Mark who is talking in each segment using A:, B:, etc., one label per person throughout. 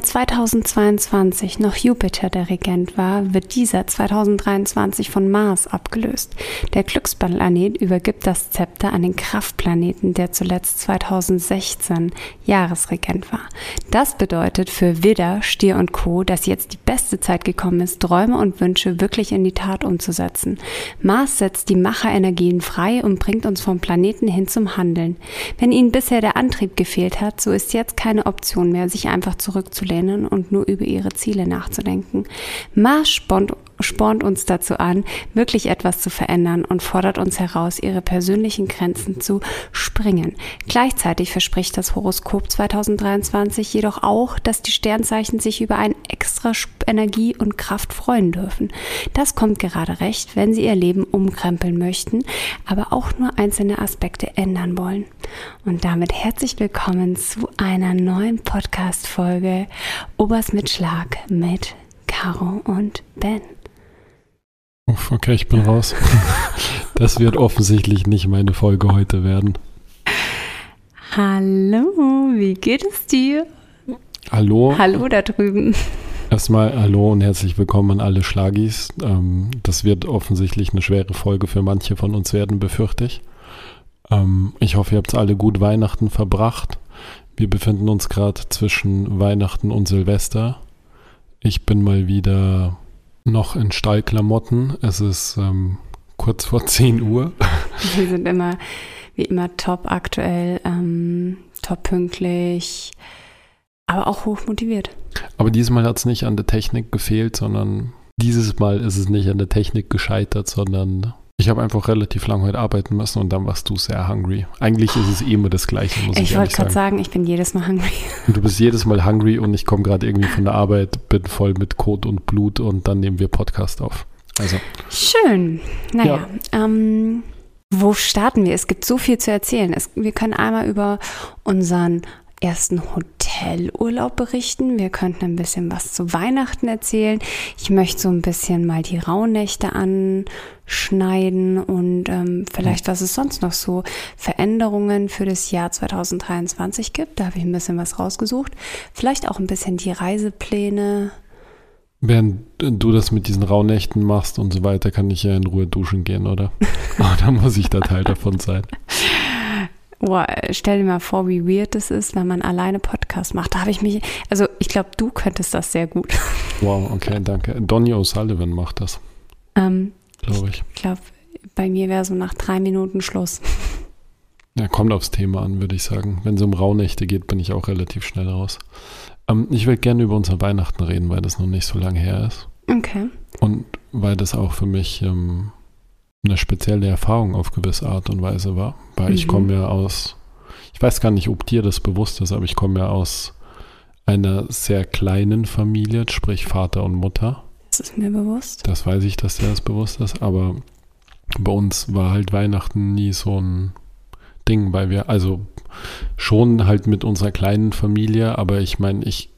A: Während 2022 noch Jupiter der Regent war, wird dieser 2023 von Mars abgelöst. Der Glücksplanet übergibt das Zepter an den Kraftplaneten, der zuletzt 2016 Jahresregent war. Das bedeutet für Widder, Stier und Co., dass jetzt die beste Zeit gekommen ist, Träume und Wünsche wirklich in die Tat umzusetzen. Mars setzt die Macherenergien frei und bringt uns vom Planeten hin zum Handeln. Wenn Ihnen bisher der Antrieb gefehlt hat, so ist jetzt keine Option mehr, sich einfach zurückzulehnen und nur über Ihre Ziele nachzudenken. Mars spornt uns dazu an, wirklich etwas zu verändern und fordert uns heraus, ihre persönlichen Grenzen zu springen. Gleichzeitig verspricht das Horoskop 2023 jedoch auch, dass die Sternzeichen sich über ein extra Energie und Kraft freuen dürfen. Das kommt gerade recht, wenn sie ihr Leben umkrempeln möchten, aber auch nur einzelne Aspekte ändern wollen. Und damit herzlich willkommen zu einer neuen Podcast-Folge Obers mit Schlag mit Caro und Ben.
B: Uff, okay, ich bin raus. Das wird offensichtlich nicht meine Folge heute werden.
A: Hallo, wie geht es dir?
B: Hallo.
A: Hallo da drüben.
B: Erstmal hallo und herzlich willkommen an alle Schlagis. Ähm, das wird offensichtlich eine schwere Folge für manche von uns werden, befürchte ich. Ähm, ich hoffe, ihr habt alle gut Weihnachten verbracht. Wir befinden uns gerade zwischen Weihnachten und Silvester. Ich bin mal wieder noch in Stallklamotten. Es ist ähm, kurz vor 10 Uhr.
A: Wir sind immer, wie immer, top aktuell, ähm, top pünktlich, aber auch hoch motiviert.
B: Aber diesmal hat es nicht an der Technik gefehlt, sondern dieses Mal ist es nicht an der Technik gescheitert, sondern ich habe einfach relativ lange heute arbeiten müssen und dann warst du sehr hungry. Eigentlich ist es eh immer das Gleiche,
A: muss ich, ich wollte gerade sagen, ich bin jedes Mal hungry.
B: Und du bist jedes Mal hungry und ich komme gerade irgendwie von der Arbeit, bin voll mit Kot und Blut und dann nehmen wir Podcast auf. Also.
A: Schön. Naja, ja. ähm, wo starten wir? Es gibt so viel zu erzählen. Es, wir können einmal über unseren ersten Hotelurlaub berichten. Wir könnten ein bisschen was zu Weihnachten erzählen. Ich möchte so ein bisschen mal die Rauhnächte anschneiden und ähm, vielleicht, was es sonst noch so Veränderungen für das Jahr 2023 gibt. Da habe ich ein bisschen was rausgesucht. Vielleicht auch ein bisschen die Reisepläne.
B: Während du das mit diesen Rauhnächten machst und so weiter, kann ich ja in Ruhe duschen gehen, oder? oh, da muss ich da Teil davon sein.
A: Oh, stell dir mal vor, wie weird das ist, wenn man alleine Podcast macht. Da habe ich mich, also ich glaube, du könntest das sehr gut.
B: Wow, okay, danke. Donny O'Sullivan macht das.
A: Ähm, glaube ich. Ich glaube, bei mir wäre so nach drei Minuten Schluss.
B: Ja, kommt aufs Thema an, würde ich sagen. Wenn es um Rauhnächte geht, bin ich auch relativ schnell raus. Ähm, ich will gerne über unser Weihnachten reden, weil das noch nicht so lange her ist.
A: Okay.
B: Und weil das auch für mich ähm, eine spezielle Erfahrung auf gewisse Art und Weise war. Weil mhm. ich komme ja aus, ich weiß gar nicht, ob dir das bewusst ist, aber ich komme ja aus einer sehr kleinen Familie, sprich Vater und Mutter.
A: Das ist mir bewusst.
B: Das weiß ich, dass dir das bewusst ist, aber bei uns war halt Weihnachten nie so ein Ding, weil wir, also schon halt mit unserer kleinen Familie, aber ich meine, ich,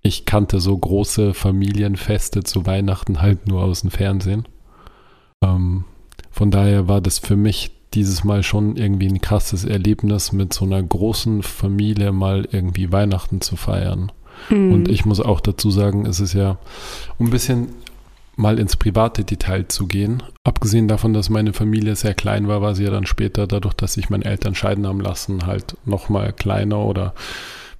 B: ich kannte so große Familienfeste zu Weihnachten halt nur aus dem Fernsehen. Ähm, von daher war das für mich dieses Mal schon irgendwie ein krasses Erlebnis, mit so einer großen Familie mal irgendwie Weihnachten zu feiern. Mhm. Und ich muss auch dazu sagen, es ist ja, um ein bisschen mal ins private Detail zu gehen. Abgesehen davon, dass meine Familie sehr klein war, war sie ja dann später, dadurch, dass sich meine Eltern scheiden haben lassen, halt nochmal kleiner oder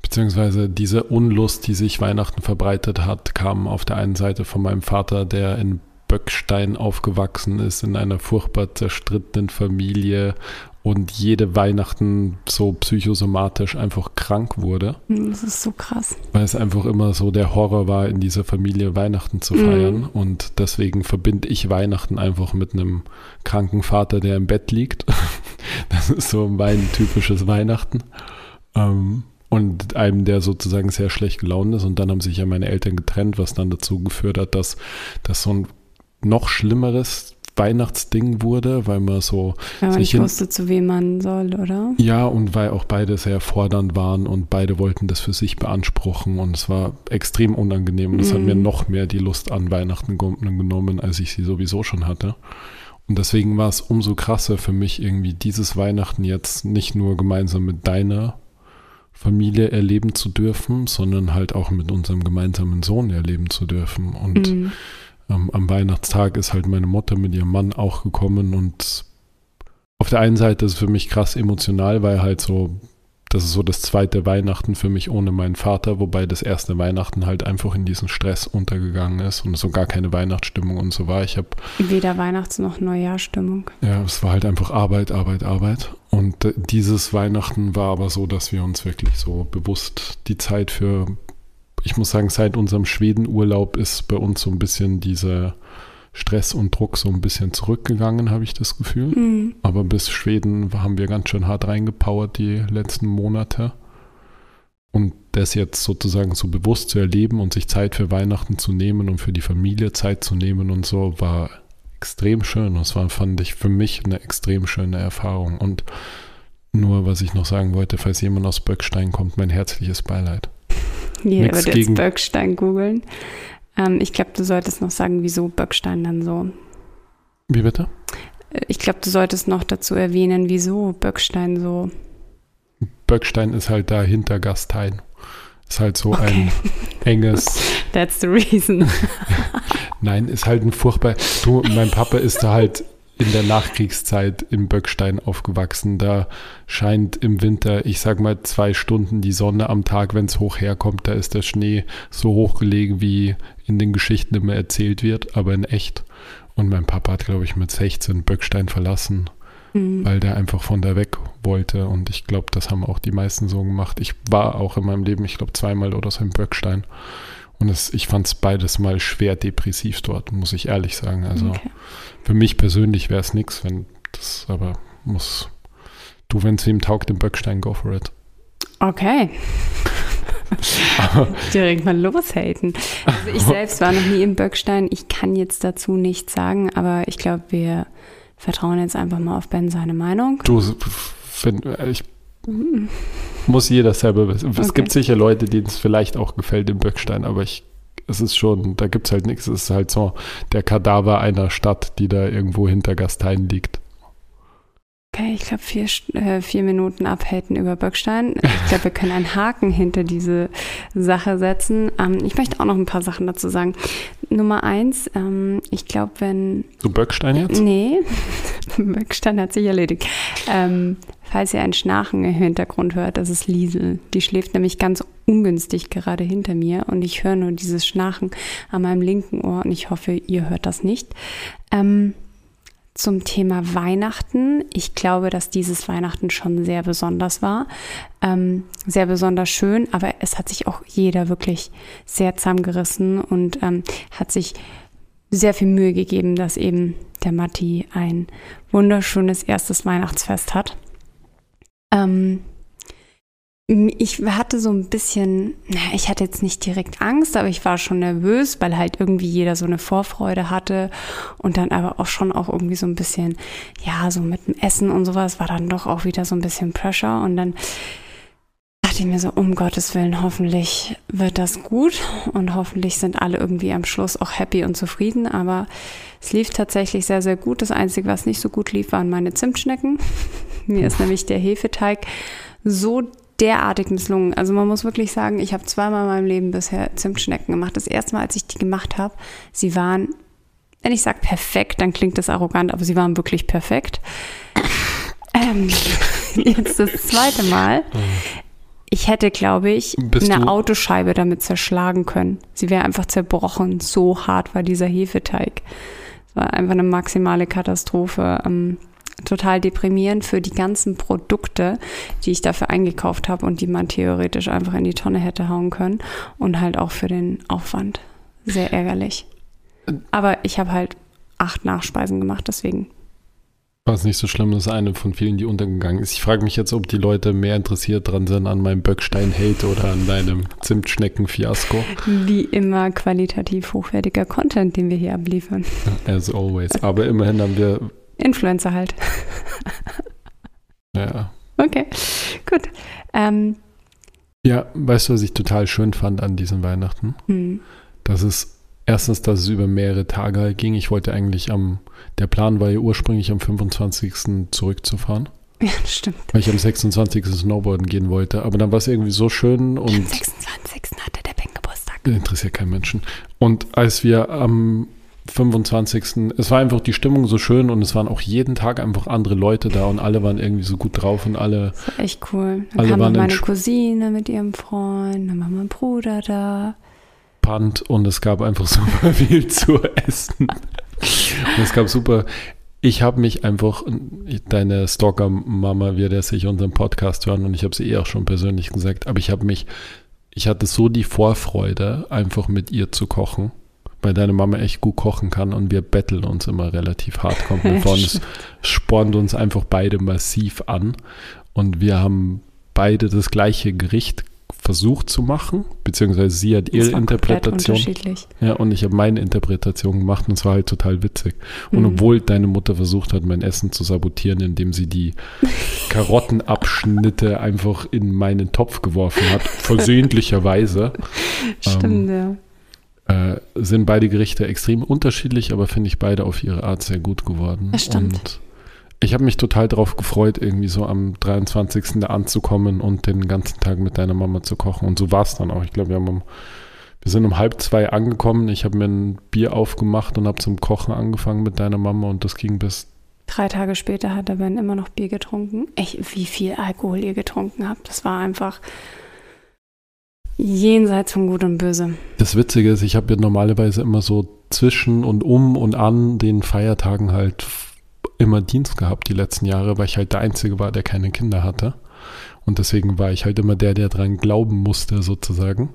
B: beziehungsweise diese Unlust, die sich Weihnachten verbreitet hat, kam auf der einen Seite von meinem Vater, der in Böckstein aufgewachsen ist, in einer furchtbar zerstrittenen Familie und jede Weihnachten so psychosomatisch einfach krank wurde.
A: Hm, das ist so krass.
B: Weil es einfach immer so der Horror war, in dieser Familie Weihnachten zu feiern. Mhm. Und deswegen verbinde ich Weihnachten einfach mit einem kranken Vater, der im Bett liegt. Das ist so mein typisches Weihnachten. Ähm, und einem, der sozusagen sehr schlecht gelaunt ist. Und dann haben sich ja meine Eltern getrennt, was dann dazu geführt hat, dass, dass so ein noch schlimmeres Weihnachtsding wurde, weil man so.
A: Weil man nicht wusste, zu wem man soll, oder?
B: Ja, und weil auch beide sehr fordernd waren und beide wollten das für sich beanspruchen und es war extrem unangenehm und es hat mir mhm. noch mehr die Lust an Weihnachten genommen, als ich sie sowieso schon hatte. Und deswegen war es umso krasser für mich irgendwie dieses Weihnachten jetzt nicht nur gemeinsam mit deiner Familie erleben zu dürfen, sondern halt auch mit unserem gemeinsamen Sohn erleben zu dürfen. Und mhm. Ähm, am Weihnachtstag ist halt meine Mutter mit ihrem Mann auch gekommen und auf der einen Seite ist es für mich krass emotional, weil halt so das ist so das zweite Weihnachten für mich ohne meinen Vater, wobei das erste Weihnachten halt einfach in diesen Stress untergegangen ist und so gar keine Weihnachtsstimmung und so war. Ich habe
A: weder Weihnachts- noch Neujahrstimmung.
B: Ja, es war halt einfach Arbeit, Arbeit, Arbeit. Und äh, dieses Weihnachten war aber so, dass wir uns wirklich so bewusst die Zeit für, ich muss sagen, seit unserem Schwedenurlaub ist bei uns so ein bisschen diese Stress und Druck so ein bisschen zurückgegangen, habe ich das Gefühl. Mhm. Aber bis Schweden haben wir ganz schön hart reingepowert die letzten Monate. Und das jetzt sozusagen so bewusst zu erleben und sich Zeit für Weihnachten zu nehmen und für die Familie Zeit zu nehmen und so, war extrem schön. Das war, fand ich, für mich eine extrem schöne Erfahrung. Und nur, was ich noch sagen wollte, falls jemand aus Böckstein kommt, mein herzliches Beileid.
A: Jeder wird jetzt Böckstein googeln. Ähm, ich glaube, du solltest noch sagen, wieso Böckstein dann so.
B: Wie bitte?
A: Äh, ich glaube, du solltest noch dazu erwähnen, wieso Böckstein so.
B: Böckstein ist halt da hinter Gastein. Ist halt so okay. ein enges.
A: That's the reason.
B: Nein, ist halt ein furchtbar. Du, mein Papa ist da halt in der Nachkriegszeit im Böckstein aufgewachsen. Da scheint im Winter, ich sag mal, zwei Stunden die Sonne am Tag, wenn es hoch herkommt. Da ist der Schnee so hoch gelegen, wie in den Geschichten immer erzählt wird, aber in echt. Und mein Papa hat, glaube ich, mit 16 Böckstein verlassen, mhm. weil der einfach von da weg wollte. Und ich glaube, das haben auch die meisten so gemacht. Ich war auch in meinem Leben, ich glaube, zweimal oder so im Böckstein. Und es, ich fand es beides mal schwer depressiv dort, muss ich ehrlich sagen. Also okay. für mich persönlich wäre es nichts, wenn das aber muss. Du, wenn es ihm taugt, im Böckstein, go for it.
A: Okay. Direkt mal loshaten. Also ich selbst war noch nie im Böckstein. Ich kann jetzt dazu nichts sagen, aber ich glaube, wir vertrauen jetzt einfach mal auf Ben seine Meinung.
B: Du, wenn, ich muss jeder selber wissen. Okay. Es gibt sicher Leute, denen es vielleicht auch gefällt im Böckstein, aber ich, es ist schon, da gibt es halt nichts. Es ist halt so der Kadaver einer Stadt, die da irgendwo hinter Gastein liegt.
A: Okay, ich glaube, vier, äh, vier Minuten abhalten über Böckstein. Ich glaube, wir können einen Haken hinter diese Sache setzen. Ähm, ich möchte auch noch ein paar Sachen dazu sagen. Nummer eins, ähm, ich glaube, wenn.
B: Du Böckstein jetzt?
A: Nee, Böckstein hat sich erledigt. Ähm, falls ihr ein Schnarchen im Hintergrund hört, das ist Liesel. Die schläft nämlich ganz ungünstig gerade hinter mir und ich höre nur dieses Schnarchen an meinem linken Ohr und ich hoffe, ihr hört das nicht. Ähm, zum Thema Weihnachten. Ich glaube, dass dieses Weihnachten schon sehr besonders war, ähm, sehr besonders schön, aber es hat sich auch jeder wirklich sehr zusammengerissen und ähm, hat sich sehr viel Mühe gegeben, dass eben der Matti ein wunderschönes erstes Weihnachtsfest hat. Ähm, ich hatte so ein bisschen, ich hatte jetzt nicht direkt Angst, aber ich war schon nervös, weil halt irgendwie jeder so eine Vorfreude hatte und dann aber auch schon auch irgendwie so ein bisschen, ja, so mit dem Essen und sowas war dann doch auch wieder so ein bisschen Pressure und dann dachte ich mir so, um Gottes Willen, hoffentlich wird das gut und hoffentlich sind alle irgendwie am Schluss auch happy und zufrieden, aber es lief tatsächlich sehr, sehr gut. Das Einzige, was nicht so gut lief, waren meine Zimtschnecken. Mir ist nämlich der Hefeteig so derartig misslungen. Also man muss wirklich sagen, ich habe zweimal in meinem Leben bisher Zimtschnecken gemacht. Das erste Mal, als ich die gemacht habe, sie waren, wenn ich sage perfekt, dann klingt das arrogant, aber sie waren wirklich perfekt. Ähm, jetzt das zweite Mal. Ich hätte, glaube ich, Bist eine Autoscheibe damit zerschlagen können. Sie wäre einfach zerbrochen. So hart war dieser Hefeteig. Es war einfach eine maximale Katastrophe. Ähm, total deprimierend für die ganzen Produkte, die ich dafür eingekauft habe und die man theoretisch einfach in die Tonne hätte hauen können und halt auch für den Aufwand. Sehr ärgerlich. Aber ich habe halt acht Nachspeisen gemacht, deswegen.
B: War es nicht so schlimm, das ist eine von vielen, die untergegangen ist. Ich frage mich jetzt, ob die Leute mehr interessiert dran sind an meinem Böckstein-Hate oder an deinem Zimtschnecken-Fiasko.
A: Wie immer qualitativ hochwertiger Content, den wir hier abliefern.
B: As always. Aber immerhin haben wir
A: Influencer halt.
B: ja.
A: Okay, gut. Ähm,
B: ja, weißt du, was ich total schön fand an diesen Weihnachten? Hm. Dass es erstens, dass es über mehrere Tage halt ging. Ich wollte eigentlich am, der Plan war ja ursprünglich am 25. zurückzufahren.
A: Ja, stimmt.
B: Weil ich am 26. Snowboarden gehen wollte. Aber dann war es irgendwie so schön und.
A: Am 26. hatte der Ben Geburtstag.
B: Interessiert keinen Menschen. Und als wir am 25. Es war einfach die Stimmung so schön und es waren auch jeden Tag einfach andere Leute da und alle waren irgendwie so gut drauf und alle.
A: Das war echt cool. Dann
B: Alle
A: kam
B: waren
A: meine Cousine mit ihrem Freund, dann war mein Bruder da.
B: Pant und es gab einfach super viel zu essen. Und es gab super. Ich habe mich einfach, deine Stalker-Mama wird ja sich unseren Podcast hören und ich habe sie eh auch schon persönlich gesagt, aber ich habe mich, ich hatte so die Vorfreude, einfach mit ihr zu kochen, weil deine Mama echt gut kochen kann und wir betteln uns immer relativ hart. Und es spornt uns einfach beide massiv an und wir haben beide das gleiche Gericht versucht zu machen, beziehungsweise sie hat ihre Interpretation
A: unterschiedlich.
B: ja, und ich habe meine Interpretation gemacht und es war halt total witzig. Und
A: Mhm.
B: obwohl deine Mutter versucht hat, mein Essen zu sabotieren, indem sie die Karottenabschnitte einfach in meinen Topf geworfen hat, versehentlicherweise,
A: Stimmt, ja.
B: Äh, sind beide Gerichte extrem unterschiedlich, aber finde ich beide auf ihre Art sehr gut geworden.
A: Das stimmt.
B: Und ich habe mich total darauf gefreut, irgendwie so am 23. da anzukommen und den ganzen Tag mit deiner Mama zu kochen. Und so war es dann auch. Ich glaube, wir um wir sind um halb zwei angekommen. Ich habe mir ein Bier aufgemacht und habe zum Kochen angefangen mit deiner Mama und das ging bis.
A: Drei Tage später hat der Ben immer noch Bier getrunken. Echt, wie viel Alkohol ihr getrunken habt. Das war einfach jenseits von Gut und Böse.
B: Das Witzige ist, ich habe ja normalerweise immer so zwischen und um und an den Feiertagen halt immer Dienst gehabt die letzten Jahre, weil ich halt der Einzige war, der keine Kinder hatte. Und deswegen war ich halt immer der, der dran glauben musste, sozusagen.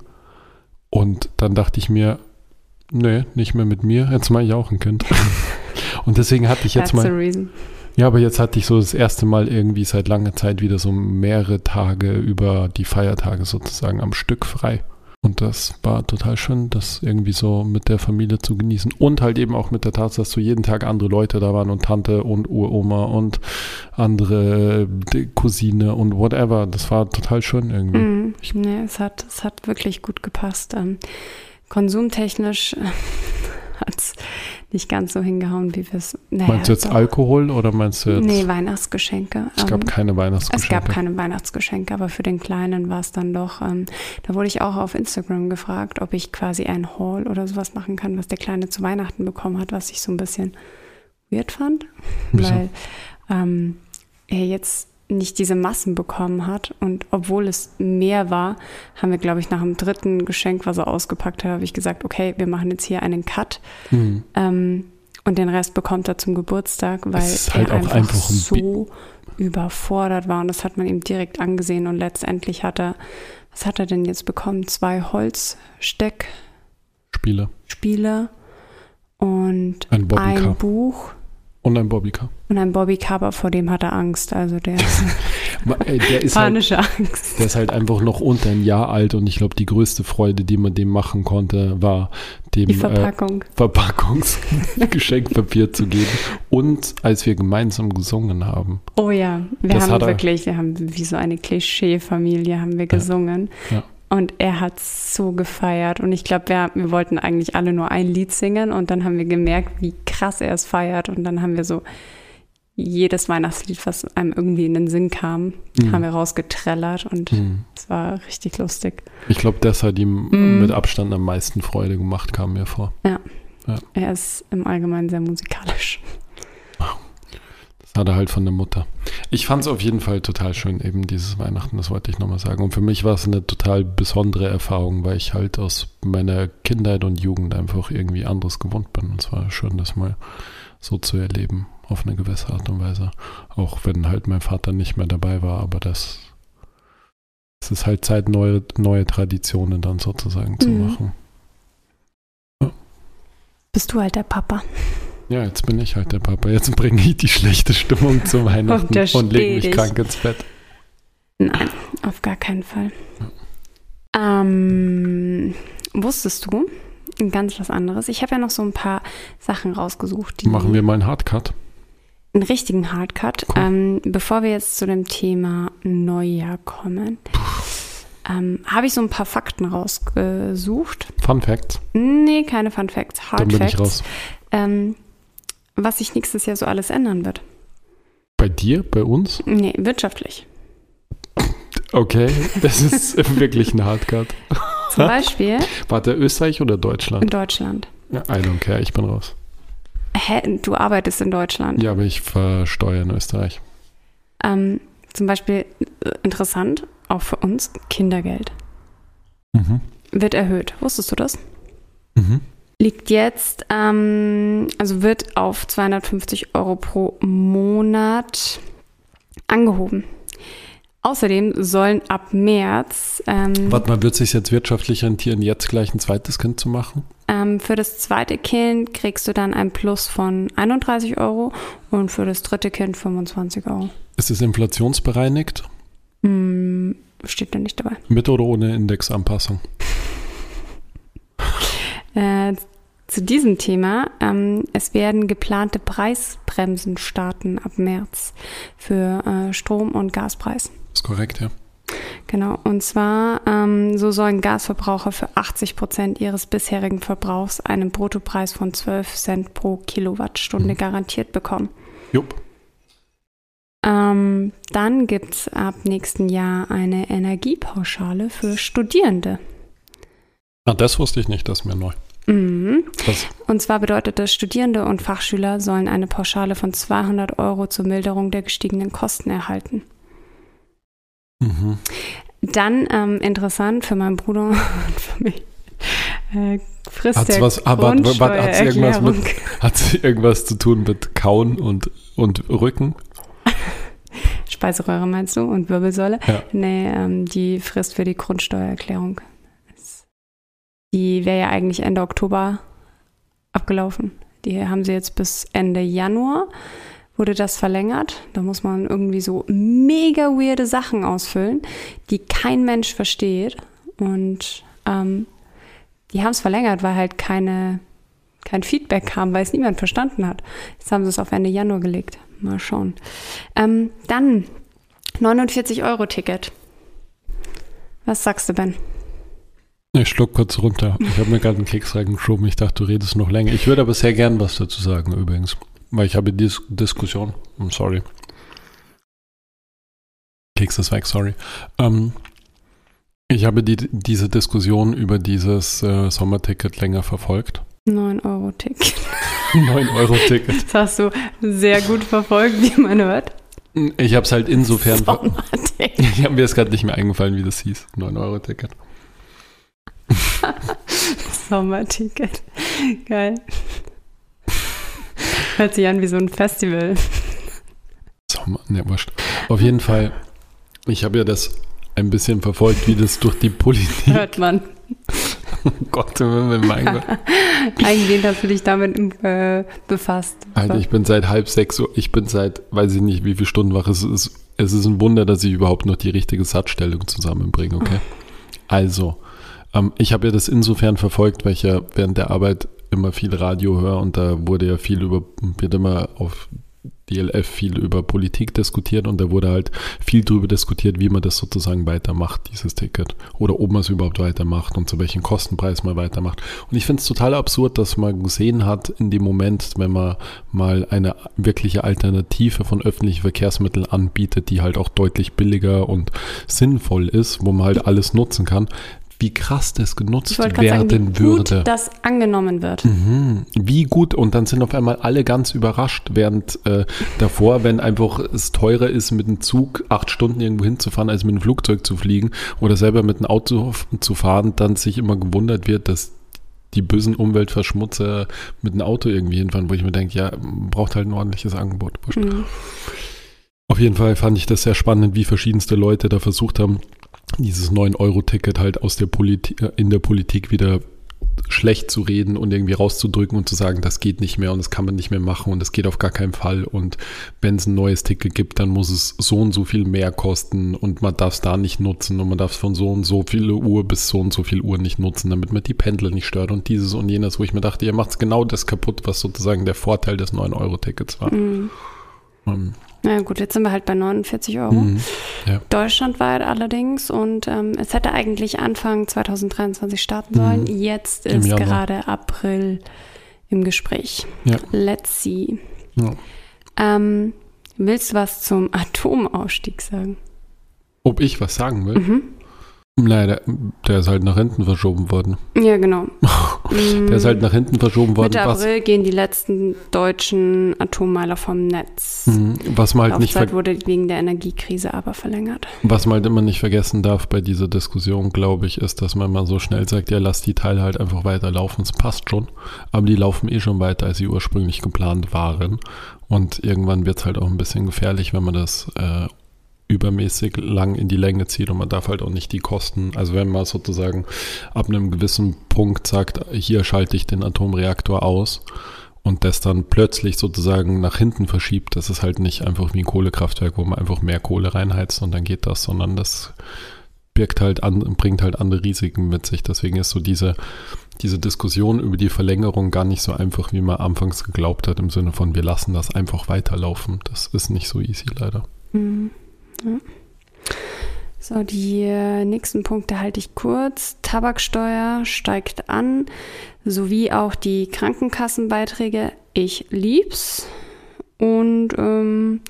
B: Und dann dachte ich mir, nee, nicht mehr mit mir, jetzt mache ich auch ein Kind. Und deswegen hatte ich jetzt
A: That's
B: mal. Ja, aber jetzt hatte ich so das erste Mal irgendwie seit langer Zeit wieder so mehrere Tage über die Feiertage sozusagen am Stück frei. Und das war total schön, das irgendwie so mit der Familie zu genießen. Und halt eben auch mit der Tatsache, dass so jeden Tag andere Leute da waren und Tante und Uroma und andere äh, Cousine und whatever. Das war total schön irgendwie.
A: Mm, nee, es hat, es hat wirklich gut gepasst. Ähm, konsumtechnisch hat es nicht ganz so hingehauen, wie wir es. Naja,
B: meinst du jetzt
A: doch.
B: Alkohol oder meinst du jetzt?
A: Nee, Weihnachtsgeschenke.
B: es gab
A: Ähm,
B: keine Weihnachtsgeschenke.
A: Es gab keine Weihnachtsgeschenke, aber für den Kleinen war es dann doch. Ähm, da wurde ich auch auf Instagram gefragt, ob ich quasi ein Haul oder sowas machen kann, was der Kleine zu Weihnachten bekommen hat, was ich so ein bisschen weird fand,
B: Wieso?
A: weil ähm, er jetzt nicht diese Massen bekommen hat. Und obwohl es mehr war, haben wir, glaube ich, nach dem dritten Geschenk, was er ausgepackt hat, habe ich gesagt, okay, wir machen jetzt hier einen Cut.
B: Hm.
A: ähm, und den Rest bekommt er zum Geburtstag, weil
B: halt
A: er einfach,
B: einfach ein
A: so überfordert war. Und das hat man ihm direkt angesehen. Und letztendlich hat er, was hat er denn jetzt bekommen? Zwei Holzsteckspiele.
B: Spiele.
A: und
B: Ein
A: ein Buch
B: Und ein Bobbycar.
A: und ein Bobbycar, vor dem hat er Angst. Also der
B: Der ist halt
A: panische Angst.
B: Der ist halt einfach noch unter ein Jahr alt und ich glaube, die größte Freude, die man dem machen konnte, war dem
A: Die
B: äh,
A: Verpackung.
B: Verpackungsgeschenkpapier zu geben. Und als wir gemeinsam gesungen haben.
A: Oh ja, wir
B: Das
A: haben wirklich, wir haben wie so eine Klischee-Familie haben wir gesungen.
B: Ja.
A: Und er hat so gefeiert. Und ich glaube, wir, wir wollten eigentlich alle nur ein Lied singen. Und dann haben wir gemerkt, wie krass er es feiert. Und dann haben wir so jedes Weihnachtslied, was einem irgendwie in den Sinn kam,
B: Mhm.
A: haben wir rausgetrellert. Und
B: Hm.
A: es war richtig lustig.
B: Ich glaube, das hat ihm
A: Mhm.
B: mit Abstand am meisten Freude gemacht, kam mir vor.
A: Er ist im Allgemeinen sehr musikalisch.
B: Hat er halt von der Mutter. Ich fand es auf jeden Fall total schön, eben dieses Weihnachten, das wollte ich nochmal sagen. Und für mich war es eine total besondere Erfahrung, weil ich halt aus meiner Kindheit und Jugend einfach irgendwie anderes gewohnt bin. Und es war schön, das mal so zu erleben, auf eine gewisse Art und Weise. Auch wenn halt mein Vater nicht mehr dabei war, aber das, es ist halt Zeit, neue, neue Traditionen dann sozusagen zu
A: Mhm.
B: machen.
A: Bist du halt der Papa?
B: Ja, jetzt bin ich halt der Papa. Jetzt bringe ich die schlechte Stimmung zu Weihnachten und lege mich
A: dich.
B: krank ins Bett.
A: Nein, auf gar keinen Fall. Ähm, wusstest du ganz was anderes? Ich habe ja noch so ein paar Sachen rausgesucht. Die
B: Machen wir mal einen Hardcut.
A: einen richtigen Hardcut.
B: Cool.
A: Ähm, bevor wir jetzt zu dem Thema Neujahr kommen, ähm, habe ich so ein paar Fakten rausgesucht.
B: Fun Facts.
A: Nee, keine Fun Facts, Hard
B: Dann bin
A: Facts.
B: ich raus.
A: Ähm, was sich nächstes Jahr so alles ändern wird.
B: Bei dir? Bei uns?
A: Nee, wirtschaftlich.
B: Okay, das ist wirklich ein Hardcut.
A: Zum Beispiel
B: Warte, Österreich oder
A: in
B: Deutschland?
A: Deutschland.
B: Ja, I don't care, ich bin raus.
A: Hä, du arbeitest in Deutschland.
B: Ja, aber ich versteuere in Österreich.
A: Ähm, zum Beispiel äh, interessant, auch für uns, Kindergeld
B: Mhm.
A: wird erhöht. Wusstest du das?
B: Mhm.
A: Liegt jetzt, ähm, also wird auf 250 Euro pro Monat angehoben. Außerdem sollen ab März ähm,
B: Warte mal, wird es sich jetzt wirtschaftlich rentieren, jetzt gleich ein zweites Kind zu machen?
A: ähm, für das zweite Kind kriegst du dann ein Plus von 31 Euro und für das dritte Kind 25 Euro.
B: Ist es inflationsbereinigt?
A: Hm, steht da nicht dabei.
B: Mit oder ohne Indexanpassung?
A: Äh, zu diesem Thema, ähm, es werden geplante Preisbremsen starten ab März für äh, Strom- und Gaspreis.
B: Ist korrekt, ja.
A: Genau, und zwar ähm, so sollen Gasverbraucher für 80 Prozent ihres bisherigen Verbrauchs einen Bruttopreis von 12 Cent pro Kilowattstunde
B: Mhm.
A: garantiert bekommen.
B: Jupp.
A: Ähm, dann gibt es ab nächsten Jahr eine Energiepauschale für Studierende.
B: Ah, das wusste ich nicht, das ist mir neu.
A: Mhm. Und zwar bedeutet das, Studierende und Fachschüler sollen eine Pauschale von 200 Euro zur Milderung der gestiegenen Kosten erhalten.
B: Mhm.
A: Dann ähm, interessant für meinen Bruder und für mich. Äh, Frist
B: Hat's was- aber warte, warte, hat's irgendwas mit-. Hat sie irgendwas zu tun mit Kauen und, und Rücken?
A: Speiseröhre meinst du und Wirbelsäule?
B: Ja.
A: Nee, ähm, die Frist für die Grundsteuererklärung. Die wäre ja eigentlich Ende Oktober abgelaufen. Die haben sie jetzt bis Ende Januar. Wurde das verlängert? Da muss man irgendwie so mega weirde Sachen ausfüllen, die kein Mensch versteht. Und ähm, die haben es verlängert, weil halt keine, kein Feedback kam, weil es niemand verstanden hat. Jetzt haben sie es auf Ende Januar gelegt. Mal schauen. Ähm, dann 49-Euro-Ticket. Was sagst du, Ben?
B: Ich schluck kurz runter. Ich habe mir gerade einen Keks reingeschoben. Ich dachte, du redest noch länger. Ich würde aber sehr gern was dazu sagen, übrigens. Weil ich habe Dis Diskussion. I'm sorry. Keks ist weg, sorry. Ähm, ich habe die, diese Diskussion über dieses äh, Sommerticket länger verfolgt.
A: 9-Euro-Ticket.
B: 9-Euro-Ticket.
A: Das hast du sehr gut verfolgt, wie man hört.
B: Ich habe es halt insofern.
A: Sommerticket.
B: Ich habe mir jetzt gerade nicht mehr eingefallen, wie das hieß. 9-Euro-Ticket.
A: Sommerticket. Geil. Hört sich an wie so ein Festival.
B: Sommer, ne, wurscht. Auf jeden Fall, ich habe ja das ein bisschen verfolgt, wie das durch die Politik.
A: Hört man.
B: Oh Gott, mein Gott.
A: Eingehend hast du dich damit äh, befasst.
B: Alter, ich bin seit halb sechs Uhr, ich bin seit, weiß ich nicht, wie viele Stunden wach. Es ist, es ist ein Wunder, dass ich überhaupt noch die richtige Satzstellung zusammenbringe, okay? Also, ähm, ich habe ja das insofern verfolgt, weil ich ja während der Arbeit immer viel Radio höre und da wurde ja viel über, wird immer auf DLF viel über Politik diskutiert und da wurde halt viel drüber diskutiert, wie man das sozusagen weitermacht, dieses Ticket. Oder ob man es überhaupt weitermacht und zu welchem Kostenpreis man weitermacht. Und ich finde es total absurd, dass man gesehen hat in dem Moment, wenn man mal eine wirkliche Alternative von öffentlichen Verkehrsmitteln anbietet, die halt auch deutlich billiger und sinnvoll ist, wo man halt alles nutzen kann, wie krass das genutzt
A: gerade sagen,
B: werden
A: wie gut
B: würde.
A: das angenommen wird.
B: Mhm. Wie gut und dann sind auf einmal alle ganz überrascht, während äh, davor, wenn einfach es teurer ist, mit dem Zug acht Stunden irgendwo hinzufahren, als mit dem Flugzeug zu fliegen oder selber mit dem Auto zu fahren, dann sich immer gewundert wird, dass die bösen Umweltverschmutzer mit dem Auto irgendwie hinfahren, wo ich mir denke, ja, braucht halt ein ordentliches Angebot.
A: Mhm.
B: Auf jeden Fall fand ich das sehr spannend, wie verschiedenste Leute da versucht haben, dieses 9-Euro-Ticket halt aus der Politik, in der Politik wieder schlecht zu reden und irgendwie rauszudrücken und zu sagen, das geht nicht mehr und das kann man nicht mehr machen und das geht auf gar keinen Fall und wenn es ein neues Ticket gibt, dann muss es so und so viel mehr kosten und man darf es da nicht nutzen und man darf es von so und so viele Uhr bis so und so viel Uhr nicht nutzen, damit man die Pendler nicht stört und dieses und jenes, wo ich mir dachte, ihr macht genau das kaputt, was sozusagen der Vorteil des 9-Euro-Tickets war.
A: Mhm.
B: Ähm,
A: Na gut, jetzt sind wir halt bei 49 Euro.
B: mhm. Ja.
A: Deutschlandweit allerdings und ähm, es hätte eigentlich Anfang 2023 starten sollen.
B: Mhm.
A: Jetzt
B: Im
A: ist
B: Januar.
A: gerade April im Gespräch.
B: Ja.
A: Let's see.
B: Ja.
A: Ähm, Willst du was zum Atomausstieg sagen?
B: Ob ich was sagen will?
A: Mhm.
B: Nein, der, ist halt nach hinten verschoben worden.
A: Ja, genau.
B: Der ist halt nach hinten verschoben worden.
A: Mitte
B: Was,
A: April gehen die letzten deutschen Atommeiler vom Netz.
B: Mhm. was man halt nicht ver
A: wurde wegen der Energiekrise aber verlängert.
B: Was man halt immer nicht vergessen darf bei dieser Diskussion, glaube ich, ist, dass man mal so schnell sagt, ja, lass die Teile halt einfach weiterlaufen, es passt schon. Aber die laufen eh schon weiter, als sie ursprünglich geplant waren. Und irgendwann wird es halt auch ein bisschen gefährlich, wenn man das äh, übermäßig lang in die Länge zieht und man darf halt auch nicht die Kosten, also wenn man sozusagen ab einem gewissen Punkt sagt, hier schalte ich den Atomreaktor aus und das dann plötzlich sozusagen nach hinten verschiebt, das ist halt nicht einfach wie ein Kohlekraftwerk, wo man einfach mehr Kohle reinheizt und dann geht das, sondern das birgt halt an, bringt halt andere Risiken mit sich. Deswegen ist so diese, diese Diskussion über die Verlängerung gar nicht so einfach, wie man anfangs geglaubt hat, im Sinne von wir lassen das einfach weiterlaufen. Das ist nicht so easy leider.
A: Mhm. Ja. So, die äh, nächsten Punkte halte ich kurz. Tabaksteuer steigt an, sowie auch die Krankenkassenbeiträge. Ich lieb's. Und ähm,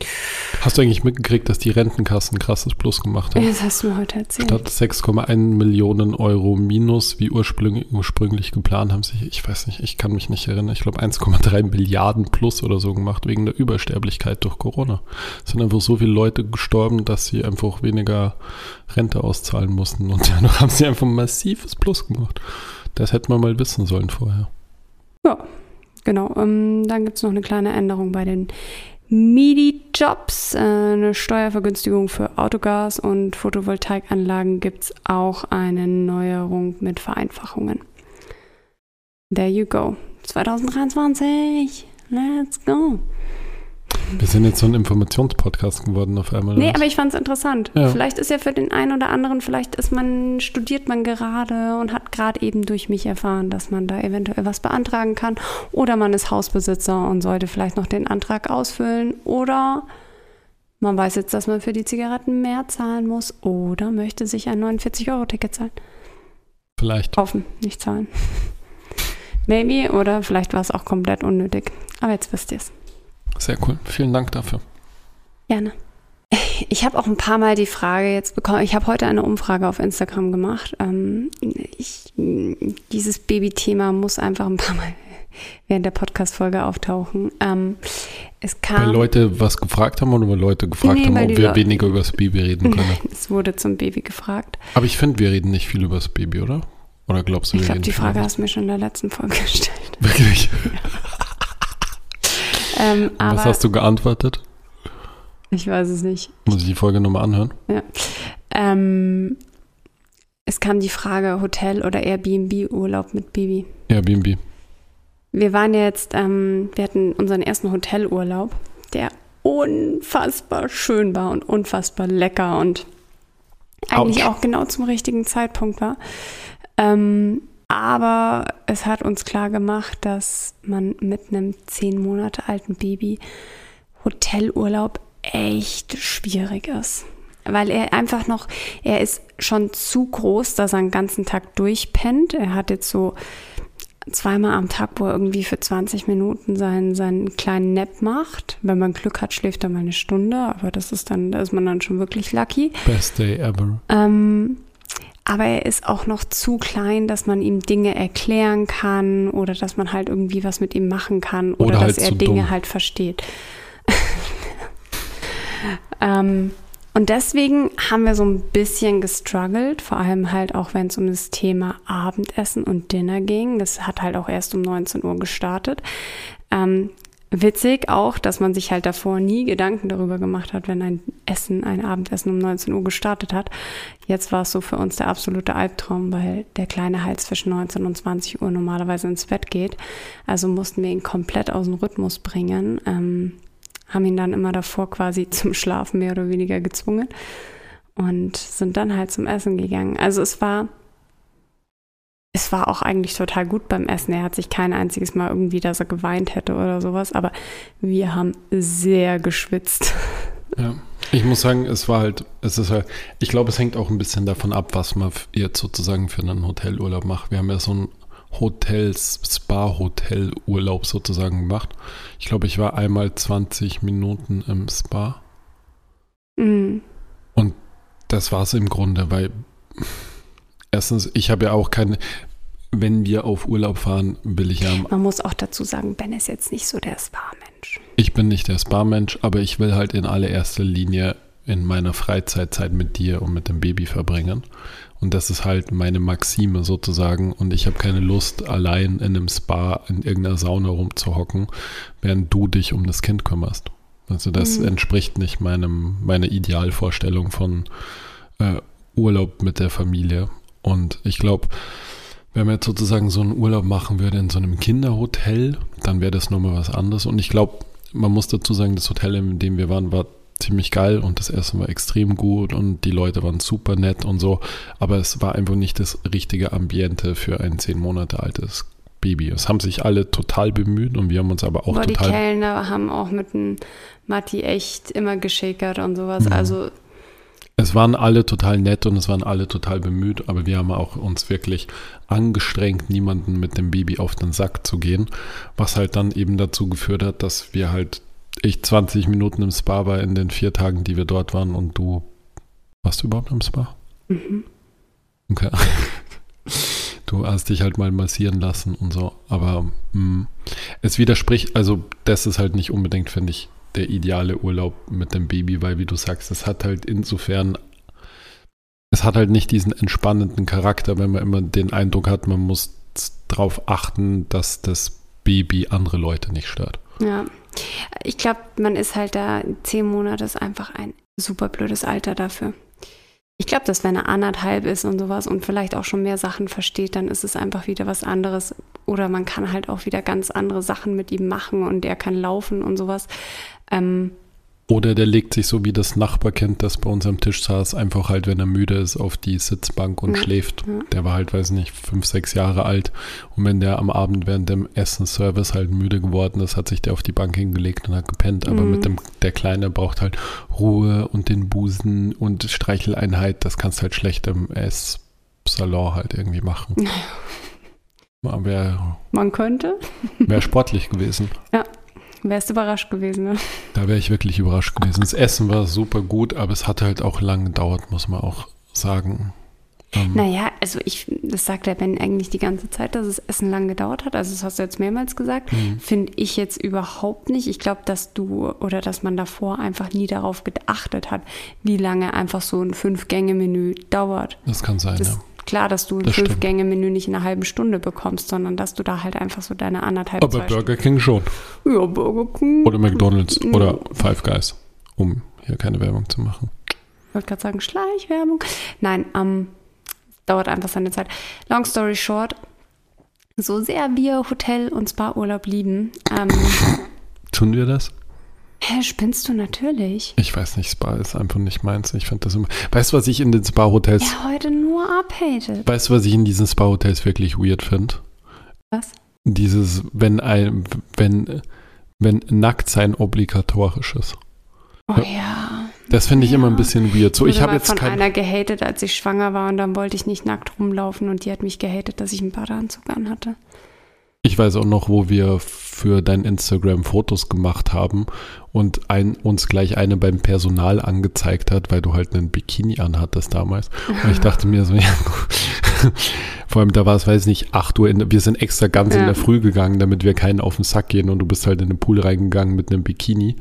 B: Hast du eigentlich mitgekriegt, dass die Rentenkassen ein krasses Plus gemacht haben?
A: das hast du mir heute erzählt.
B: Statt 6,1 Millionen Euro minus, wie ursprünglich, ursprünglich geplant, haben sich, ich weiß nicht, ich kann mich nicht erinnern, ich glaube 1,3 Milliarden plus oder so gemacht, wegen der Übersterblichkeit durch Corona. Es sind einfach so viele Leute gestorben, dass sie einfach weniger Rente auszahlen mussten. Und dadurch haben sie einfach ein massives Plus gemacht. Das hätte man mal wissen sollen vorher.
A: Ja, genau. Ähm, dann gibt es noch eine kleine Änderung bei den MIDI-Jobs. Äh, eine Steuervergünstigung für Autogas und Photovoltaikanlagen gibt es auch eine Neuerung mit Vereinfachungen. There you go. 2023. Let's go.
B: Wir sind jetzt so ein Informationspodcast geworden auf einmal.
A: Nee, aber ich fand es interessant.
B: Ja.
A: Vielleicht ist ja für den einen oder anderen, vielleicht ist man, studiert man gerade und hat gerade eben durch mich erfahren, dass man da eventuell was beantragen kann. Oder man ist Hausbesitzer und sollte vielleicht noch den Antrag ausfüllen. Oder man weiß jetzt, dass man für die Zigaretten mehr zahlen muss. Oder möchte sich ein 49-Euro-Ticket zahlen.
B: Vielleicht.
A: Kaufen, nicht zahlen. Maybe. Oder vielleicht war es auch komplett unnötig. Aber jetzt wisst ihr es.
B: Sehr cool. Vielen Dank dafür.
A: Gerne. Ich habe auch ein paar Mal die Frage jetzt bekommen. Ich habe heute eine Umfrage auf Instagram gemacht. Ähm, ich, dieses Baby-Thema muss einfach ein paar Mal während der Podcast-Folge auftauchen. Ähm, es
B: Weil
A: kam.
B: Leute was gefragt haben oder weil Leute gefragt
A: Nee,
B: haben,
A: weil
B: ob wir
A: Leu-
B: weniger über das Baby reden können.
A: es wurde zum Baby gefragt.
B: Aber ich finde, wir reden nicht viel über das Baby, oder? Oder glaubst du,
A: Ich
B: wir
A: glaube,
B: reden
A: die Frage hast du mir schon in der letzten Folge gestellt.
B: Wirklich?
A: Ähm,
B: Was hast du geantwortet?
A: ich weiß es nicht.
B: Muss ich die Folge nochmal anhören?
A: Ähm, es kam die Frage Hotel oder Airbnb-Urlaub mit Baby.
B: Airbnb.
A: Wir waren jetzt, ähm, wir hatten unseren ersten Hotelurlaub, der unfassbar schön war und unfassbar lecker und eigentlich
B: Autsch.
A: auch genau zum richtigen Zeitpunkt war. Ähm, aber es hat uns klar gemacht, dass man mit einem zehn Monate alten Baby Hotelurlaub echt schwierig ist. Weil er einfach noch, er ist schon zu groß, dass er den ganzen Tag durchpennt. Er hat jetzt so zweimal am Tag, wo er irgendwie für 20 Minuten seinen, seinen kleinen Nap macht. Wenn man Glück hat, schläft er mal eine Stunde, aber das ist dann, da ist man dann schon wirklich lucky.
B: Best day ever.
A: Ähm, aber er ist auch noch zu klein, dass man ihm Dinge erklären kann oder dass man halt irgendwie was mit ihm machen kann oder,
B: Oder halt
A: dass er Dinge
B: dumm.
A: halt versteht. ähm, und deswegen haben wir so ein bisschen gestruggelt, vor allem halt auch, wenn es um das Thema Abendessen und Dinner ging. Das hat halt auch erst um 19 Uhr gestartet. Ähm, witzig auch, dass man sich halt davor nie Gedanken darüber gemacht hat, wenn ein Essen, ein Abendessen um 19 Uhr gestartet hat. Jetzt war es so für uns der absolute Albtraum, weil der kleine halt zwischen 19 und 20 Uhr normalerweise ins Bett geht. Also mussten wir ihn komplett aus dem Rhythmus bringen. Ähm, haben ihn dann immer davor quasi zum Schlafen mehr oder weniger gezwungen und sind dann halt zum Essen gegangen. Also es war, es war auch eigentlich total gut beim Essen. Er hat sich kein einziges Mal irgendwie, dass er geweint hätte oder sowas, aber wir haben sehr geschwitzt.
B: Ja. Ich muss sagen, es war halt, es ist halt, ich glaube, es hängt auch ein bisschen davon ab, was man jetzt sozusagen für einen Hotelurlaub macht. Wir haben ja so einen Hotels, Spa-Hotel-Urlaub sozusagen gemacht. Ich glaube, ich war einmal 20 Minuten im Spa.
A: Mhm.
B: Und das war es im Grunde, weil erstens, ich habe ja auch keine, wenn wir auf Urlaub fahren, will ich ja.
A: Man muss auch dazu sagen, Ben ist jetzt nicht so der Spa-Mensch.
B: Ich bin nicht der Spa-Mensch, aber ich will halt in allererster Linie in meiner Freizeitzeit mit dir und mit dem Baby verbringen. Und das ist halt meine Maxime sozusagen. Und ich habe keine Lust, allein in einem Spa in irgendeiner Sauna rumzuhocken, während du dich um das Kind kümmerst. Also das mhm. entspricht nicht meinem, meiner Idealvorstellung von äh, Urlaub mit der Familie. Und ich glaube, wenn man jetzt sozusagen so einen Urlaub machen würde in so einem Kinderhotel, dann wäre das nochmal was anderes. Und ich glaube, man muss dazu sagen, das Hotel, in dem wir waren, war ziemlich geil und das Essen war extrem gut und die Leute waren super nett und so. Aber es war einfach nicht das richtige Ambiente für ein zehn Monate altes Baby. Es haben sich alle total bemüht und wir haben uns aber auch Boah, total.
A: Die Kellner haben auch mit dem Matti echt immer geschäkert und sowas. Mhm. Also
B: es waren alle total nett und es waren alle total bemüht, aber wir haben auch uns wirklich angestrengt, niemanden mit dem Baby auf den Sack zu gehen, was halt dann eben dazu geführt hat, dass wir halt, ich 20 Minuten im Spa war in den vier Tagen, die wir dort waren und du, warst du überhaupt im Spa? Mhm. Okay. Du hast dich halt mal massieren lassen und so, aber mh, mm, es widerspricht, also das ist halt nicht unbedingt, finde ich, der ideale Urlaub mit dem Baby, weil wie du sagst, es hat halt insofern, es hat halt nicht diesen entspannenden Charakter, wenn man immer den Eindruck hat, man muss darauf achten, dass das Baby andere Leute nicht stört.
A: Ja, ich glaube, man ist halt da, zehn Monate ist einfach ein super blödes Alter dafür. Ich glaube, dass wenn er anderthalb ist und sowas und vielleicht auch schon mehr Sachen versteht, dann ist es einfach wieder was anderes. Oder man kann halt auch wieder ganz andere Sachen mit ihm machen und er kann laufen und sowas. Ähm,
B: oder der legt sich so wie das Nachbarkind, das bei uns am Tisch saß, einfach halt, wenn er müde ist, auf die Sitzbank und ja, schläft. Ja. Der war halt, weiß nicht, fünf, sechs Jahre alt. Und wenn der am Abend während dem Essensservice halt müde geworden ist, hat sich der auf die Bank hingelegt und hat gepennt. Aber mhm. mit dem, der Kleine braucht halt Ruhe und den Busen und Streicheleinheit. Das kannst du halt schlecht im Esssalon halt irgendwie machen.
A: Wär, Man könnte.
B: Wäre sportlich gewesen.
A: Ja. Wärst überrascht gewesen, ne?
B: Da wäre ich wirklich überrascht gewesen. Das Essen war super gut, aber es hat halt auch lange gedauert, muss man auch sagen.
A: Ähm, naja, also ich, das sagt der Ben eigentlich die ganze Zeit, dass das Essen lang gedauert hat. Also das hast du jetzt mehrmals gesagt. Mhm. Finde ich jetzt überhaupt nicht. Ich glaube, dass du oder dass man davor einfach nie darauf geachtet hat, wie lange einfach so ein Fünf-Gänge-Menü dauert.
B: Das kann sein, das, ja
A: klar, dass du ein Fünf-Gänge-Menü nicht in einer halben Stunde bekommst, sondern dass du da halt einfach so deine anderthalb
B: Aber Burger King schon.
A: Ja, Burger King.
B: Oder McDonalds mhm. oder Five Guys, um hier keine Werbung zu machen.
A: Ich wollte gerade sagen, Schleichwerbung. Nein, ähm, dauert einfach seine Zeit. Long story short, so sehr wir Hotel- und Spa-Urlaub lieben. Ähm,
B: Tun wir das?
A: Hä, spinnst du natürlich?
B: Ich weiß nicht, Spa ist einfach nicht meins. Ich finde das immer. Weißt du, was ich in den Spa-Hotels.
A: Ja, heute nur abhatet.
B: Weißt du, was ich in diesen Spa-Hotels wirklich weird finde?
A: Was?
B: Dieses, wenn ein, wenn, wenn Nacktsein obligatorisch ist.
A: Oh ja.
B: Das finde ich ja. immer ein bisschen weird. So,
A: ich,
B: ich habe jetzt
A: von kein... einer gehatet, als ich schwanger war und dann wollte ich nicht nackt rumlaufen und die hat mich gehatet, dass ich einen Badeanzug anhatte.
B: Ich weiß auch noch, wo wir für dein Instagram Fotos gemacht haben und ein, uns gleich eine beim Personal angezeigt hat, weil du halt einen Bikini anhattest damals. Und ich dachte mir so, ja, vor allem da war es, weiß nicht, 8 Uhr, in, wir sind extra ganz ja. in der Früh gegangen, damit wir keinen auf den Sack gehen und du bist halt in den Pool reingegangen mit einem Bikini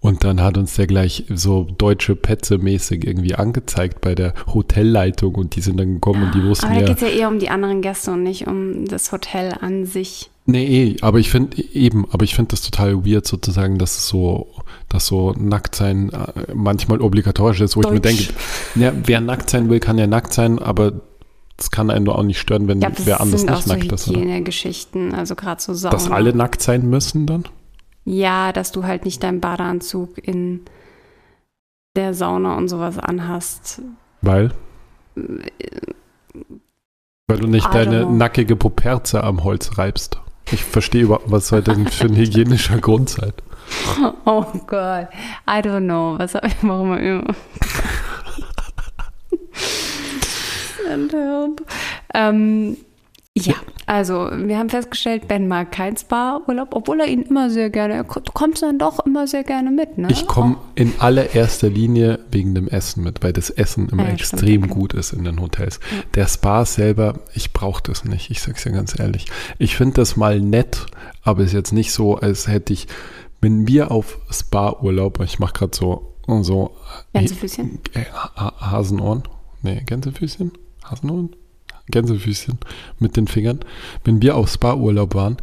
B: und dann hat uns der gleich so deutsche Petze mäßig irgendwie angezeigt bei der Hotelleitung und die sind dann gekommen und die wussten
A: Aber
B: da
A: ja. geht es ja eher um die anderen Gäste und nicht um das Hotel an sich.
B: Nee, eh, aber ich finde eben, aber ich finde das total weird sozusagen, dass es so, dass so nackt sein äh, manchmal obligatorisch ist, wo Deutsch. ich mir denke, ja, wer nackt sein will, kann ja nackt sein, aber es kann einen auch nicht stören, wenn
A: ja,
B: wer anders nicht
A: so
B: nackt
A: ist. Das sind Geschichten, also gerade so
B: Sauna. Dass alle nackt sein müssen dann?
A: Ja, dass du halt nicht deinen Badeanzug in der Sauna und sowas anhast.
B: Weil? Weil du nicht deine nackige Puperze am Holz reibst. Ich verstehe überhaupt, was soll denn für ein hygienischer Grund sein?
A: Oh Gott, I don't know. Was habe ich, warum immer? ähm, ja. Also, wir haben festgestellt, Ben mag kein Spa-Urlaub, obwohl er ihn immer sehr gerne, du kommst dann doch immer sehr gerne mit, ne?
B: Ich komme in allererster Linie wegen dem Essen mit, weil das Essen immer
A: Ah ja,
B: extrem
A: stimmt,
B: gut ist in den Hotels.
A: Ja.
B: Der Spa selber, ich brauche das nicht, ich sag's dir ganz ehrlich. Ich finde das mal nett, aber ist jetzt nicht so, als hätte ich, wenn wir auf Spa-Urlaub, ich mache gerade so, so
A: Gänsefüßchen?
B: äh, Ha- Hasenohren, nee, Gänsefüßchen, Hasenohren, Gänsefüßchen mit den Fingern. Wenn wir auf Spa-Urlaub waren,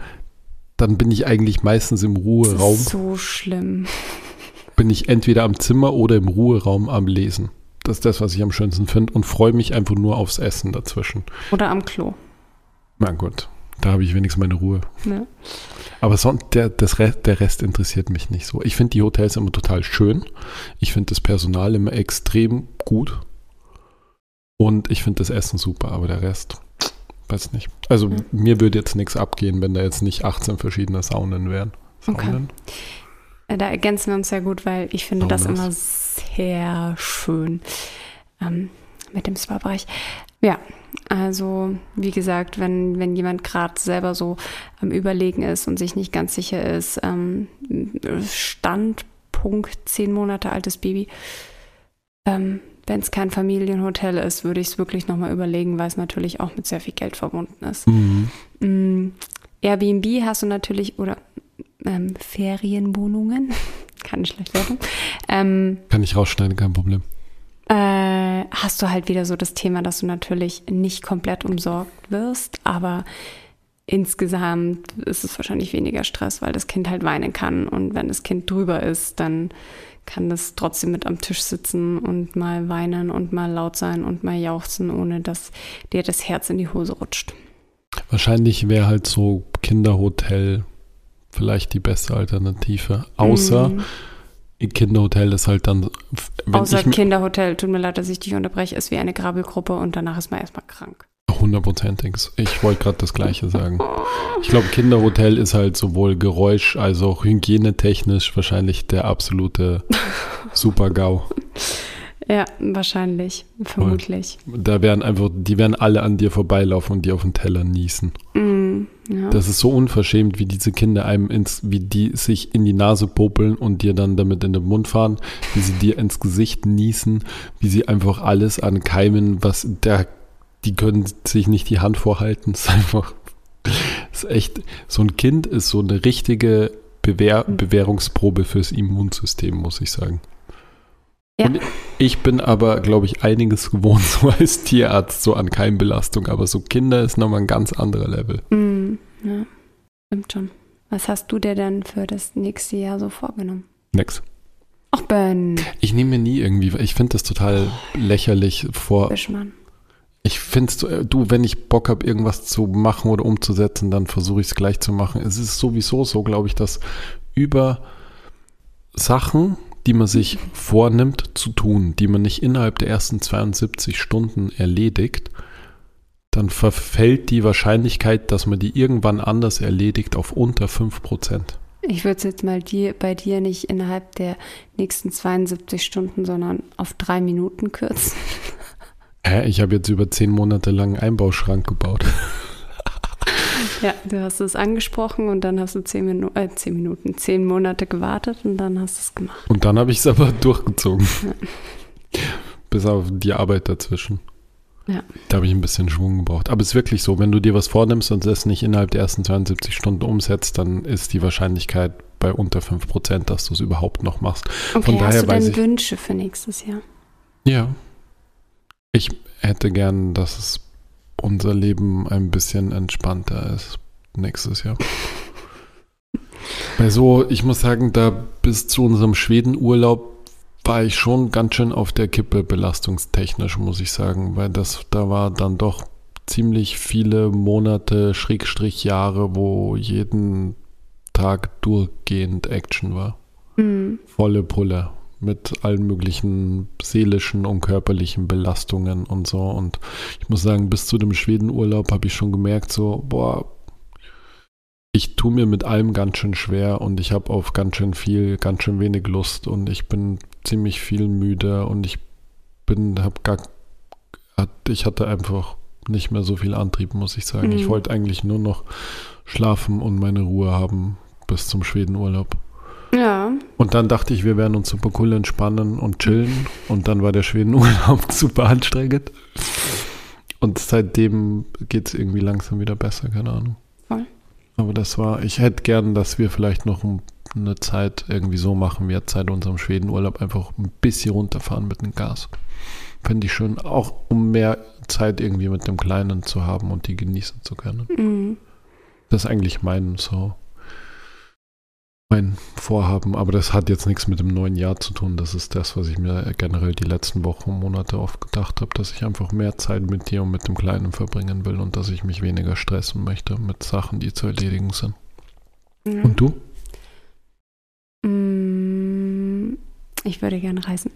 B: dann bin ich eigentlich meistens im
A: Das
B: Ruheraum
A: ist so schlimm.
B: bin ich entweder am Zimmer oder im Ruheraum am Lesen. Das ist das, was ich am schönsten finde und freue mich einfach nur aufs Essen dazwischen.
A: Oder am Klo.
B: Na gut, da habe ich wenigstens meine Ruhe.
A: Ne?
B: Aber sonst, der, das Rest, der Rest interessiert mich nicht so. Ich finde die Hotels immer total schön. Ich finde das Personal immer extrem gut. Und ich finde das Essen super, aber der Rest, weiß nicht. Also
A: Mhm.
B: mir würde jetzt nichts abgehen, wenn da jetzt nicht 18 verschiedene Saunen wären.
A: Okay.
B: Saunen?
A: Äh, Da ergänzen wir uns sehr gut, weil ich finde das
B: Saunas.
A: immer sehr schön ähm, mit dem Spa-Bereich. Ja, also wie gesagt, wenn, wenn jemand gerade selber so am Überlegen ist und sich nicht ganz sicher ist, ähm, Standpunkt zehn Monate altes Baby, ähm, wenn es kein Familienhotel ist, würde ich es wirklich nochmal überlegen, weil es natürlich auch mit sehr viel Geld verbunden ist.
B: Mhm.
A: Mm, Airbnb hast du natürlich, oder ähm, Ferienwohnungen, keine schlechte Werbung, ähm,
B: Kann ich rausschneiden, kein Problem.
A: äh, hast du halt wieder so das Thema, dass du natürlich nicht komplett umsorgt wirst, aber insgesamt ist es wahrscheinlich weniger Stress, weil das Kind halt weinen kann und wenn das Kind drüber ist, dann kann das trotzdem mit am Tisch sitzen und mal weinen und mal laut sein und mal jauchzen, ohne dass dir das Herz in die Hose rutscht.
B: Wahrscheinlich wäre halt so Kinderhotel vielleicht die beste Alternative. Außer
A: Mm.
B: Kinderhotel ist halt dann,
A: Außer Kinderhotel, tut mir leid, dass ich dich unterbreche, ist wie eine Grabbelgruppe und danach ist man erstmal krank.
B: Hundertprozentig, ich wollte gerade das Gleiche sagen. Ich glaube, Kinderhotel ist halt sowohl Geräusch als auch hygienetechnisch wahrscheinlich der absolute Super-GAU.
A: Ja, wahrscheinlich, vermutlich.
B: Da werden einfach, die werden alle an dir vorbeilaufen und dir auf den Teller niesen.
A: Mm, ja.
B: Das ist so unverschämt, wie diese Kinder einem ins, wie die sich in die Nase popeln und dir dann damit in den Mund fahren, wie sie dir ins Gesicht niesen, wie sie einfach alles an Keimen, was der, die können sich nicht die Hand vorhalten. Das ist einfach, das ist echt, so ein Kind ist so eine richtige Bewehr, Bewährungsprobe fürs Immunsystem, muss ich sagen.
A: Ja.
B: Und ich bin aber, glaube ich, einiges gewohnt, so als Tierarzt, so an Keimbelastung, aber so Kinder ist nochmal ein ganz anderer Level.
A: Mm, ja, stimmt schon. Was hast du dir denn für das nächste Jahr so vorgenommen?
B: Nix.
A: Ach, Ben,
B: Ich nehme mir nie irgendwie, ich finde das total lächerlich vor.
A: Bischmann.
B: Ich finde es, du, wenn ich Bock habe, irgendwas zu machen oder umzusetzen, dann versuche ich es gleich zu machen. Es ist sowieso so, glaube ich, dass über Sachen, die man sich vornimmt zu tun, die man nicht innerhalb der ersten 72 Stunden erledigt, dann verfällt die Wahrscheinlichkeit, dass man die irgendwann anders erledigt, auf unter 5%.
A: Ich würde es jetzt mal dir, bei dir nicht innerhalb der nächsten 72 Stunden, sondern auf drei Minuten kürzen.
B: Hä, ich habe jetzt über 10 Monate lang einen Einbauschrank gebaut.
A: Ja, du hast es angesprochen und dann hast du zehn, Minu äh, zehn Minuten, zehn Monate gewartet und dann hast du es gemacht.
B: Und dann habe ich es aber durchgezogen. Bis auf die Arbeit dazwischen.
A: Ja.
B: Da habe ich ein bisschen Schwung gebraucht. Aber es ist wirklich so, wenn du dir was vornimmst und es nicht innerhalb der ersten 72 Stunden umsetzt, dann ist die Wahrscheinlichkeit bei unter 5%, dass du es überhaupt noch machst.
A: Okay,
B: Von daher
A: hast du denn
B: ich-
A: Wünsche für nächstes Jahr?
B: Ja. Ich hätte gern, dass es unser Leben ein bisschen entspannter ist nächstes Jahr. Weil so, ich muss sagen, da bis zu unserem Schwedenurlaub war ich schon ganz schön auf der Kippe belastungstechnisch, muss ich sagen, weil das, da war dann doch ziemlich viele Monate, Schrägstrich Jahre, wo jeden Tag durchgehend Action war
A: Hm.
B: volle Pulle mit allen möglichen seelischen und körperlichen Belastungen und so. Und ich muss sagen, bis zu dem Schwedenurlaub habe ich schon gemerkt, so, boah, ich tue mir mit allem ganz schön schwer und ich habe auf ganz schön viel, ganz schön wenig Lust und ich bin ziemlich viel müde und ich bin, habe gar, ich hatte einfach nicht mehr so viel Antrieb, muss ich sagen.
A: Mhm.
B: Ich wollte eigentlich nur noch schlafen und meine Ruhe haben bis zum Schwedenurlaub.
A: Ja.
B: Und dann dachte ich, wir werden uns super cool entspannen und chillen. Und dann war der Schwedenurlaub super anstrengend. Und seitdem geht es irgendwie langsam wieder besser, keine Ahnung.
A: Voll.
B: Aber das war, ich hätte gern, dass wir vielleicht noch eine Zeit irgendwie so machen, wie jetzt seit unserem Schwedenurlaub einfach ein bisschen runterfahren mit dem Gas. Fände ich schön, auch um mehr Zeit irgendwie mit dem Kleinen zu haben und die genießen zu können.
A: Mhm.
B: Das ist eigentlich mein so mein Vorhaben, aber das hat jetzt nichts mit dem neuen Jahr zu tun. Das ist das, was ich mir generell die letzten Wochen und Monate oft gedacht habe, dass ich einfach mehr Zeit mit dir und mit dem Kleinen verbringen will und dass ich mich weniger stressen möchte mit Sachen, die zu erledigen sind.
A: Ja.
B: Und du?
A: Mm, Ich würde gerne reisen.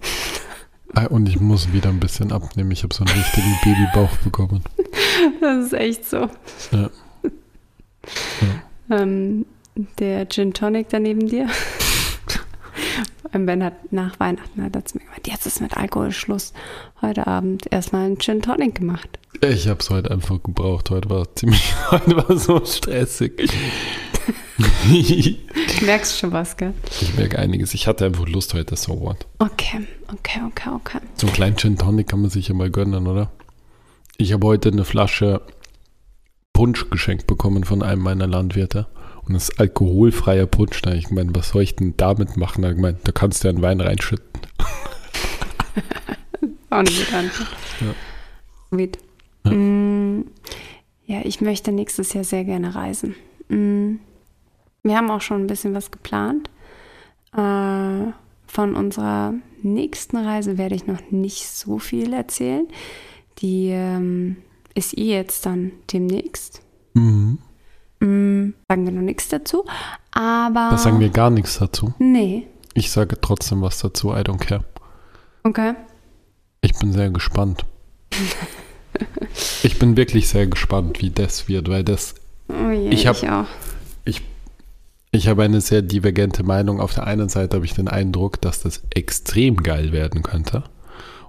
B: Ah, Und ich muss wieder ein bisschen abnehmen. Ich habe so einen richtigen Babybauch bekommen.
A: Das ist echt so.
B: Ja.
A: Ähm, der Gin Tonic da neben dir. Und Ben hat nach Weihnachten hat er zu mir gemeint, jetzt ist mit Alkohol Schluss. Heute Abend erstmal einen Gin Tonic gemacht.
B: Ich habe es heute einfach gebraucht. Heute war ziemlich, heute war so stressig. ich
A: Du merkst schon was, gell?
B: merke einiges. Ich hatte einfach Lust heute, so what.
A: Okay, okay, okay, okay.
B: So einen kleinen Gin Tonic kann man sich ja mal gönnen, oder? Ich habe heute eine Flasche Punsch geschenkt bekommen von einem meiner Landwirte. Und das ist alkoholfreier Punsch. Da ich gemeint, was soll ich denn damit machen? Ich gemeint, da kannst du ja einen Wein reinschütten.
A: Auch eine gute Antwort.
B: Ja.
A: Sweet.
B: Ja.
A: Mm, ja, ich möchte nächstes Jahr sehr gerne reisen. Mm, wir haben auch schon ein bisschen was geplant. Äh, von unserer nächsten Reise werde ich noch nicht so viel erzählen. Die ähm, ist eh jetzt dann demnächst.
B: Mhm.
A: Mm, sagen wir noch nichts dazu. Aber.
B: Da sagen wir gar nichts dazu.
A: Nee.
B: Ich sage trotzdem was dazu. I don't care.
A: Okay.
B: Ich bin sehr gespannt. Ich bin wirklich sehr gespannt, wie das wird, weil das
A: Oh je,
B: Ich hab-
A: auch.
B: Ich habe eine sehr divergente Meinung. Auf der einen Seite habe ich den Eindruck, dass das extrem geil werden könnte.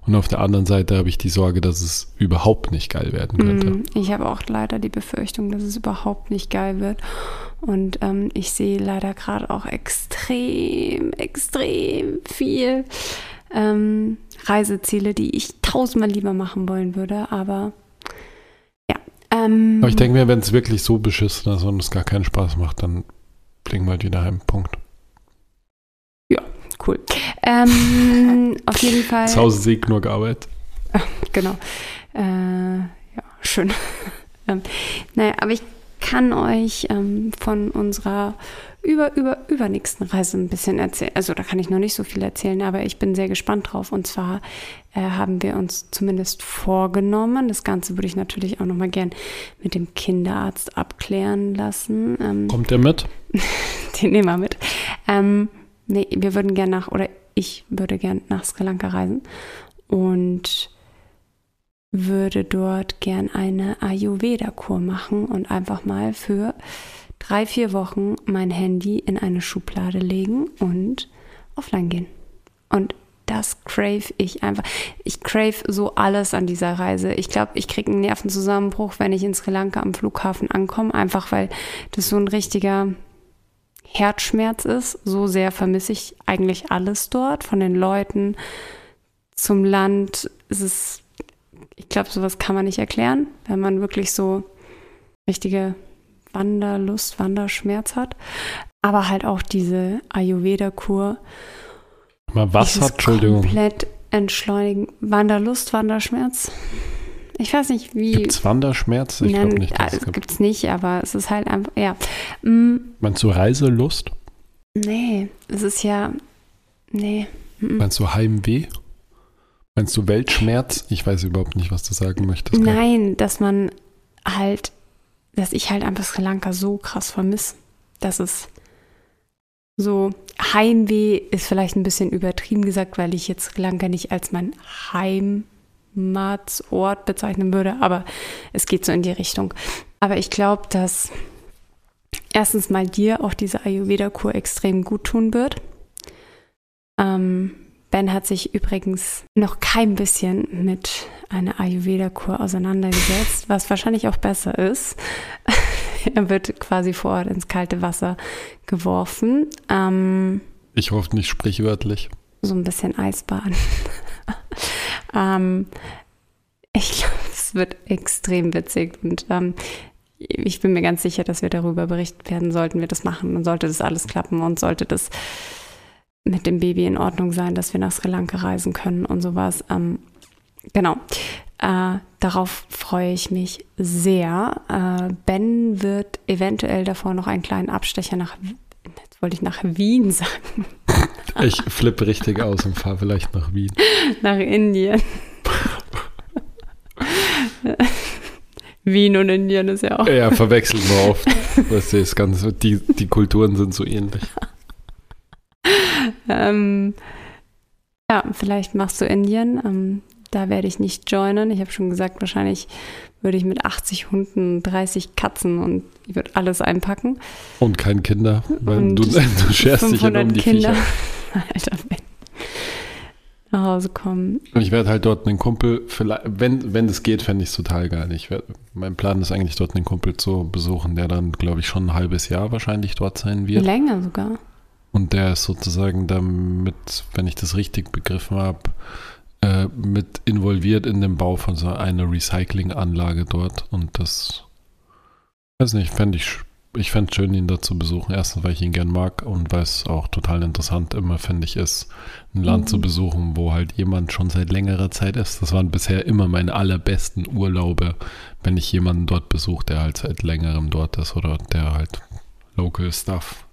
B: Und auf der anderen Seite habe ich die Sorge, dass es überhaupt nicht geil werden könnte.
A: Mm, Ich habe auch leider die Befürchtung, dass es überhaupt nicht geil wird. Und ähm, ich sehe leider gerade auch extrem, extrem viel ähm, Reiseziele, die ich tausendmal lieber machen wollen würde. Aber ja. Ähm,
B: Aber ich denke mir, wenn es wirklich so beschissen ist und es gar keinen Spaß macht, dann fliegen wir halt wieder heim. Punkt.
A: Cool. Ähm, auf jeden Fall.
B: Zu Hause ich nur gearbeitet.
A: Genau. Äh, ja, schön. ähm, naja, aber ich kann euch ähm, von unserer über, über, übernächsten Reise ein bisschen erzählen. Also da kann ich noch nicht so viel erzählen, aber ich bin sehr gespannt drauf. Und zwar äh, haben wir uns zumindest vorgenommen, das Ganze würde ich natürlich auch nochmal gern mit dem Kinderarzt abklären lassen. Ähm,
B: Kommt der mit?
A: den nehmen wir mit. Ähm, nee, wir würden gern nach, oder ich würde gern nach Sri Lanka reisen und würde dort gern eine Ayurveda-Kur machen und einfach mal für drei, vier Wochen mein Handy in eine Schublade legen und offline gehen. Und das crave ich einfach. Ich crave so alles an dieser Reise. Ich glaube, ich kriege einen Nervenzusammenbruch, wenn ich in Sri Lanka am Flughafen ankomme, einfach weil das so ein richtiger Herzschmerz ist. So sehr vermisse ich eigentlich alles dort, von den Leuten zum Land. Es ist, ich glaube, sowas kann man nicht erklären, wenn man wirklich so richtige Wanderlust, Wanderschmerz hat. Aber halt auch diese Ayurveda-Kur.
B: Mal was hat, Entschuldigung.
A: Komplett entschleunigen. Wanderlust, Wanderschmerz. Ich weiß nicht, wie.
B: Gibt es Wanderschmerz? Ich glaube nicht, dass es
A: äh,
B: gibt.
A: gibt's nicht, aber es ist halt einfach, ja. Mm,
B: Meinst du Reiselust?
A: nee, es ist ja, nee. mm,
B: Meinst du Heimweh? Meinst du Weltschmerz? Ich weiß überhaupt nicht, was du sagen möchtest.
A: Nein, dass man halt, dass ich halt einfach Sri Lanka so krass vermisse. Das ist so, Heimweh ist vielleicht ein bisschen übertrieben gesagt, weil ich jetzt Sri Lanka nicht als mein Heimatsort bezeichnen würde, aber es geht so in die Richtung. Aber ich glaube, dass erstens mal dir auch diese Ayurveda-Kur extrem gut tun wird. Ähm, Ben hat sich übrigens noch kein bisschen mit einer Ayurveda-Kur auseinandergesetzt, was wahrscheinlich auch besser ist. er wird quasi vor Ort ins kalte Wasser geworfen. Ähm,
B: ich hoffe nicht sprichwörtlich.
A: So ein bisschen Eisbaden. ähm, ich glaube, es wird extrem witzig und ähm, ich bin mir ganz sicher, dass wir darüber berichten werden, sollten wir das machen und sollte das alles klappen und sollte das mit dem Baby in Ordnung sein, dass wir nach Sri Lanka reisen können und sowas. Ähm, genau. Äh, darauf freue ich mich sehr. Äh, ben wird eventuell davor noch einen kleinen Abstecher nach, jetzt wollte ich nach Wien sagen.
B: Ich flippe richtig aus und fahre vielleicht nach Wien.
A: nach Indien. Wien und Indien ist ja auch.
B: Ja, verwechseln wir oft. Das ist ganz, die, die Kulturen sind so ähnlich.
A: ähm, ja, vielleicht machst du Indien. Ähm, da werde ich nicht joinen. Ich habe schon gesagt, wahrscheinlich würde ich mit 80 Hunden, 30 Katzen und ich würde alles einpacken.
B: Und keine Kinder, weil und du, du scherst dich immer um die Kinder. Viecher. Alter,
A: nach Hause kommen.
B: Ich werde halt dort einen Kumpel, wenn, wenn es geht, fände ich es total geil. Ich werd, mein Plan ist eigentlich, dort einen Kumpel zu besuchen, der dann, glaube ich, schon ein halbes Jahr wahrscheinlich dort sein wird.
A: Länger sogar.
B: Und der ist sozusagen damit, wenn ich das richtig begriffen habe, äh, mit involviert in den Bau von so einer Recyclinganlage dort. Und das, weiß nicht, fände ich ich fände es schön, ihn da zu besuchen. Erstens, weil ich ihn gern mag und weil es auch total interessant immer, finde ich, ist, ein Land mhm. zu besuchen, wo halt jemand schon seit längerer Zeit ist. Das waren bisher immer meine allerbesten Urlaube, wenn ich jemanden dort besuche, der halt seit längerem dort ist oder der halt Local Stuff.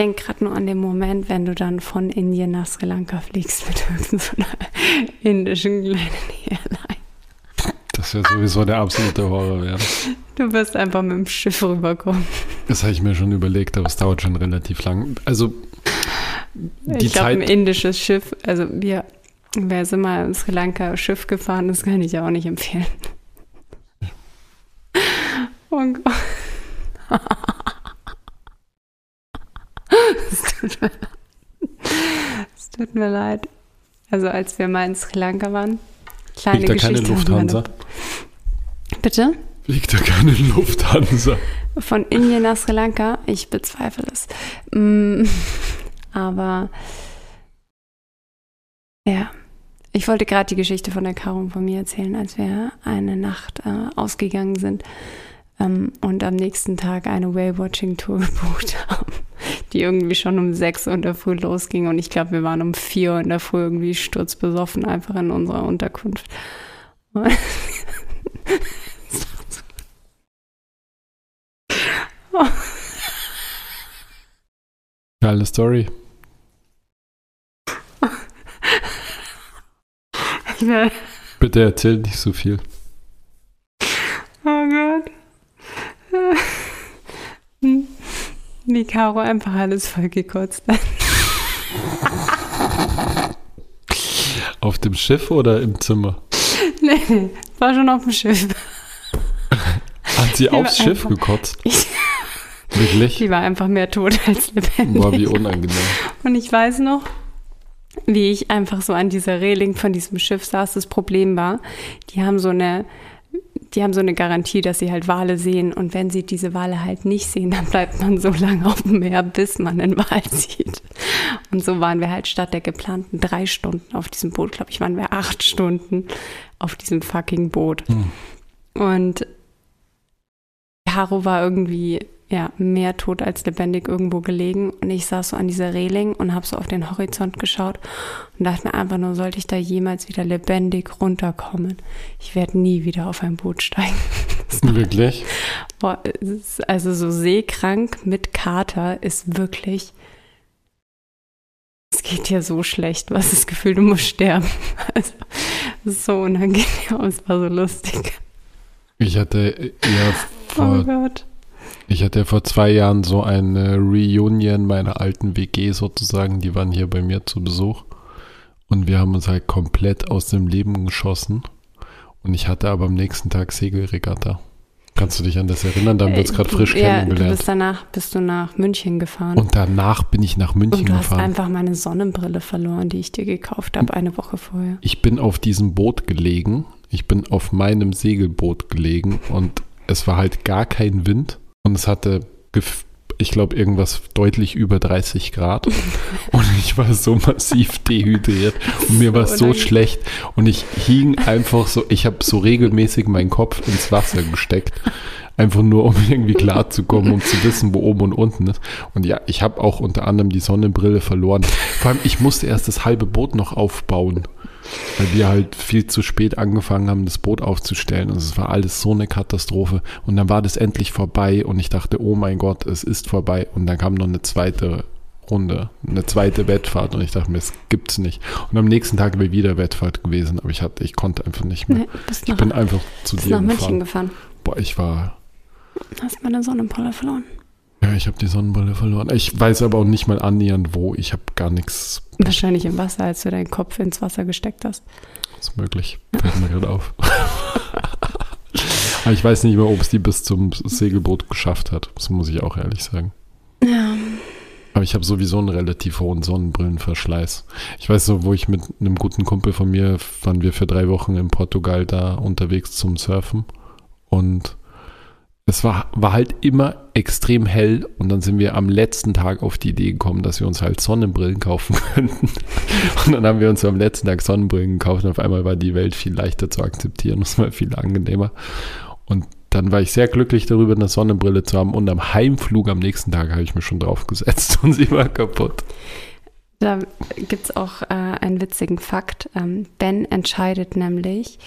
A: Ich denke gerade nur an den Moment, wenn du dann von Indien nach Sri Lanka fliegst mit irgendeiner indischen kleinen Airline.
B: Das wäre sowieso der absolute Horror werden.
A: Du wirst einfach mit dem Schiff rüberkommen.
B: Das habe ich mir schon überlegt, aber es dauert schon relativ lang. Also
A: die ich glaube, ein indisches Schiff, also wir, wer ist immer in Sri Lanka Schiff gefahren, das kann ich ja auch nicht empfehlen. Oh Gott. Es tut, mir, es tut mir leid. Also als wir mal in Sri Lanka waren, kleine
B: Fliegt da
A: Geschichte.
B: keine Lufthansa?
A: Bitte?
B: Fliegt da keine Lufthansa?
A: Von Indien nach Sri Lanka? Ich bezweifle es. Mm, aber ja, ich wollte gerade die Geschichte von der Caro von mir erzählen, als wir eine Nacht äh, ausgegangen sind ähm, und am nächsten Tag eine Whale-Watching-Tour gebucht haben, die irgendwie schon um 6 Uhr in der Früh losging und ich glaube, wir waren um 4 Uhr in der Früh irgendwie sturzbesoffen einfach in unserer Unterkunft.
B: Geile Story. Bitte erzähl nicht so viel.
A: Oh Gott. Wie Caro einfach alles vollgekotzt hat.
B: Auf dem Schiff oder im Zimmer?
A: Nee, war schon auf dem Schiff.
B: Hat sie aufs Schiff gekotzt? Wirklich?
A: Die war einfach mehr tot als lebendig.
B: Boah, wie unangenehm.
A: Und ich weiß noch, wie ich einfach so an dieser Reling von diesem Schiff saß. Das Problem war, die haben so eine, die haben so eine Garantie, dass sie halt Wale sehen. Und wenn sie diese Wale halt nicht sehen, dann bleibt man so lange auf dem Meer, bis man einen Wal sieht. Und so waren wir halt statt der geplanten drei Stunden auf diesem Boot, glaube ich, waren wir acht Stunden auf diesem fucking Boot. Hm. Und Caro war irgendwie ja, mehr tot als lebendig irgendwo gelegen. Und ich saß so an dieser Reling und habe so auf den Horizont geschaut und dachte mir einfach nur, sollte ich da jemals wieder lebendig runterkommen? Ich werde nie wieder auf ein Boot steigen.
B: Wirklich?
A: Boah, also so seekrank mit Kater ist wirklich. Es geht dir so schlecht, was das Gefühl, du musst sterben. Also, so unangenehm, es war so lustig.
B: Ich hatte ja vor
A: oh Gott
B: ich hatte vor zwei Jahren so eine Reunion meiner alten WG sozusagen. Die waren hier bei mir zu Besuch. Und wir haben uns halt komplett aus dem Leben geschossen. Und ich hatte aber am nächsten Tag Segelregatta. Kannst du dich an das erinnern? Da haben wir uns gerade frisch
A: ja, Du
B: kennengelernt.
A: bist danach bist du nach München gefahren.
B: Und danach bin ich nach München
A: Und du hast
B: gefahren.
A: einfach meine Sonnenbrille verloren, die ich dir gekauft habe, eine Woche vorher.
B: Ich bin auf diesem Boot gelegen. Ich bin auf meinem Segelboot gelegen und es war halt gar kein Wind und es hatte, ich glaube, irgendwas deutlich über 30 Grad und ich war so massiv dehydriert und mir war
A: So
B: so
A: unangenehm.
B: schlecht und ich hing einfach so, ich habe so regelmäßig meinen Kopf ins Wasser gesteckt. Einfach nur, um irgendwie klarzukommen, um zu wissen, wo oben und unten ist. Und ja, ich habe auch unter anderem die Sonnenbrille verloren. Vor allem, ich musste erst das halbe Boot noch aufbauen weil wir halt viel zu spät angefangen haben, das Boot aufzustellen. Und es war alles so eine Katastrophe. Und dann war das endlich vorbei und ich dachte, oh mein Gott, es ist vorbei. Und dann kam noch eine zweite Runde, eine zweite Wettfahrt und ich dachte mir, es gibt's nicht. Und am nächsten Tag wäre wieder Wettfahrt gewesen, aber ich hatte, ich konnte einfach nicht mehr.
A: Nee,
B: Ich
A: nach,
B: bin einfach zu dir
A: nach München
B: gefahren.
A: gefahren.
B: Boah, ich war,
A: Hast meine Sonnenbrille verloren.
B: Ja, ich habe die Sonnenbrille verloren. Ich weiß aber auch nicht mal annähernd wo. Ich habe gar nichts
A: Wahrscheinlich im Wasser, als du deinen Kopf ins Wasser gesteckt hast.
B: ist möglich. Fällt mir gerade auf. Aber ich weiß nicht mehr, ob es die bis zum Segelboot geschafft hat. Das muss ich auch ehrlich sagen.
A: Ja.
B: Aber ich habe sowieso einen relativ hohen Sonnenbrillenverschleiß. Ich weiß so, wo ich mit einem guten Kumpel von mir waren wir für drei Wochen in Portugal da unterwegs zum Surfen. Und es war, war halt immer extrem hell. Und dann sind wir am letzten Tag auf die Idee gekommen, dass wir uns halt Sonnenbrillen kaufen könnten. Und dann haben wir uns am letzten Tag Sonnenbrillen gekauft. Und auf einmal war die Welt viel leichter zu akzeptieren. Das war viel angenehmer. Und dann war ich sehr glücklich darüber, eine Sonnenbrille zu haben. Und am Heimflug am nächsten Tag habe ich mir schon drauf gesetzt und sie war kaputt.
A: Da gibt es auch äh, einen witzigen Fakt. Ähm, ben entscheidet nämlich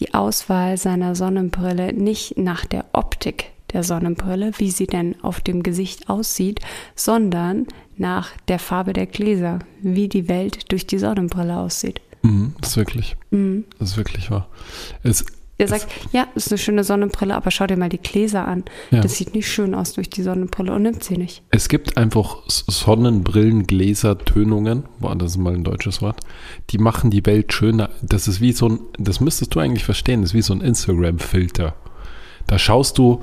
A: die Auswahl seiner Sonnenbrille nicht nach der Optik der Sonnenbrille, wie sie denn auf dem Gesicht aussieht, sondern nach der Farbe der Gläser, wie die Welt durch die Sonnenbrille aussieht.
B: Mhm, das ist wirklich,
A: Mhm.
B: das ist wirklich wahr. Es,
A: Er sagt, ja, ist eine schöne Sonnenbrille, aber schau dir mal die Gläser an.
B: ja.
A: Das sieht nicht schön aus durch die Sonnenbrille und nimmt sie nicht.
B: es gibt einfach Sonnenbrillengläsertönungen, boah, das ist mal ein deutsches Wort, die machen die Welt schöner. Das ist wie so ein, das müsstest du eigentlich verstehen, das ist wie so ein Instagram-Filter. Da schaust du,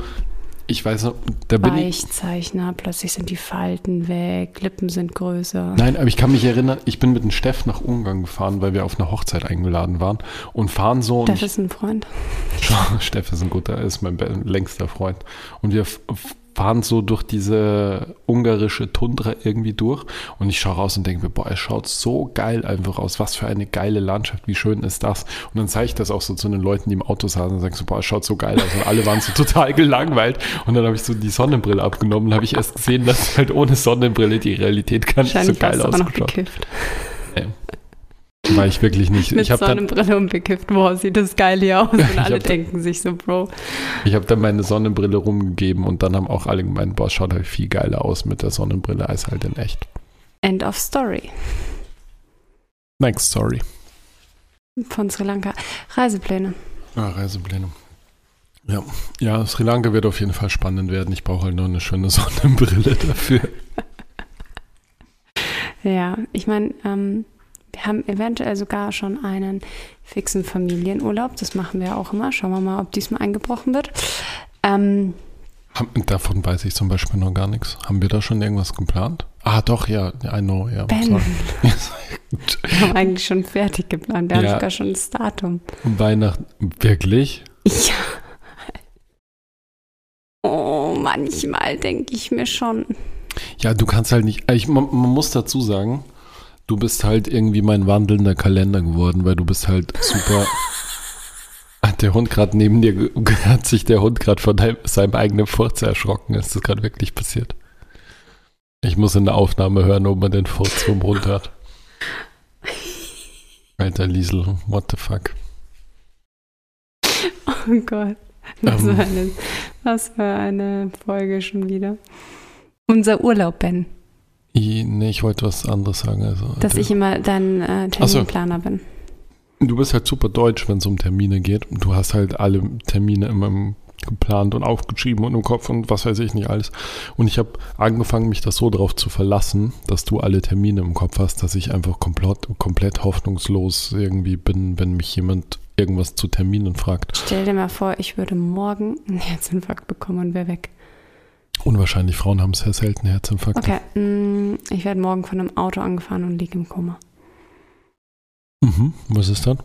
B: ich weiß noch, da bin ich,
A: Weichzeichner, plötzlich sind die Falten weg, Lippen sind größer.
B: Nein, aber ich kann mich erinnern, ich bin mit dem Steff nach Ungarn gefahren, weil wir auf eine Hochzeit eingeladen waren und fahren so. ich-
A: ist ein Freund.
B: Steff ist ein guter, ist mein längster Freund. Und wir fahren so durch diese ungarische Tundra irgendwie durch und ich schaue raus und denke mir, boah, es schaut so geil einfach aus. Was für eine geile Landschaft, wie schön ist das? Und dann zeige ich das auch so zu den Leuten, die im Auto saßen und sagen so, boah, es schaut so geil aus. Und alle waren so total gelangweilt. Und dann habe ich so die Sonnenbrille abgenommen und habe ich erst gesehen, dass halt ohne Sonnenbrille die Realität gar nicht so geil
A: aber noch
B: ausgeschaut.
A: bekifft.
B: War ich wirklich nicht.
A: Mit
B: Ich habe dann,
A: Sonnenbrille und bekifft. Boah, sieht das geil hier aus. Und alle denken sich so, Bro.
B: Ich habe dann meine Sonnenbrille rumgegeben und dann haben auch alle gemeint, boah, schaut halt viel geiler aus mit der Sonnenbrille als halt in echt.
A: End of Story
B: Next story.
A: von Sri Lanka. Reisepläne.
B: Ah, Reisepläne. Ja. ja, Sri Lanka wird auf jeden Fall spannend werden. Ich brauche halt noch eine schöne Sonnenbrille dafür.
A: Ja, ich meine, ähm, wir haben eventuell sogar schon einen fixen Familienurlaub. Das machen wir auch immer. Schauen wir mal, ob diesmal eingebrochen wird. Ähm,
B: Davon weiß ich zum Beispiel noch gar nichts. Haben wir da schon irgendwas geplant? Ah, doch, ja, I know, ja.
A: Ben. wir haben eigentlich schon fertig geplant. Wir
B: Ja.
A: haben sogar schon das Datum.
B: Weihnachten, wirklich?
A: Ja. Oh, manchmal denke ich mir schon.
B: Ja, du kannst halt nicht, ich, man, man muss dazu sagen, du bist halt irgendwie mein wandelnder Kalender geworden, weil du bist halt super. Hat der Hund gerade neben dir, hat sich der Hund gerade von deinem, seinem eigenen Furz erschrocken? Ist das gerade wirklich passiert? Ich muss in der Aufnahme hören, ob man den Furz vom Hund hört. Alter Liesel, what the fuck?
A: Oh Gott. Was,
B: Ähm.
A: für eine, was für eine Folge schon wieder. Unser Urlaub, Ben.
B: I, nee, ich wollte was anderes sagen. Also,
A: Dass
B: der-
A: ich immer dein äh,
B: Ach so.
A: Terminplaner bin.
B: Du bist halt super deutsch, wenn es um Termine geht. Und Du hast halt alle Termine immer im- geplant und aufgeschrieben und im Kopf und was weiß ich nicht alles. Und ich habe angefangen, mich das so darauf zu verlassen, dass du alle Termine im Kopf hast, dass ich einfach komplett, komplett hoffnungslos irgendwie bin, wenn mich jemand irgendwas zu Terminen fragt.
A: Stell dir mal vor, ich würde morgen einen Herzinfarkt bekommen und wäre weg.
B: Unwahrscheinlich, Frauen haben sehr selten Herzinfarkte.
A: Okay, mm, ich werde morgen von einem Auto angefahren und liege im Koma.
B: Mhm. Was ist dann?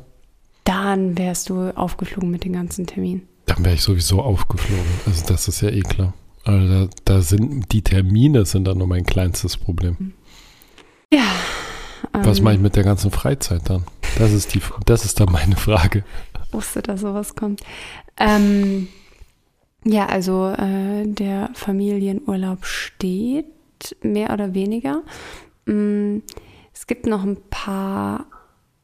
A: Dann wärst du aufgeflogen mit den ganzen Terminen.
B: Dann wäre ich sowieso aufgeflogen. Also das ist ja eh klar. Also da, da sind die Termine sind dann nur mein kleinstes Problem.
A: Ja.
B: Was
A: ähm,
B: mache ich mit der ganzen Freizeit dann? Das ist die, das ist dann meine Frage.
A: wusste, dass sowas kommt. Ähm, ja, also äh, der Familienurlaub steht, mehr oder weniger. Mm, es gibt noch ein paar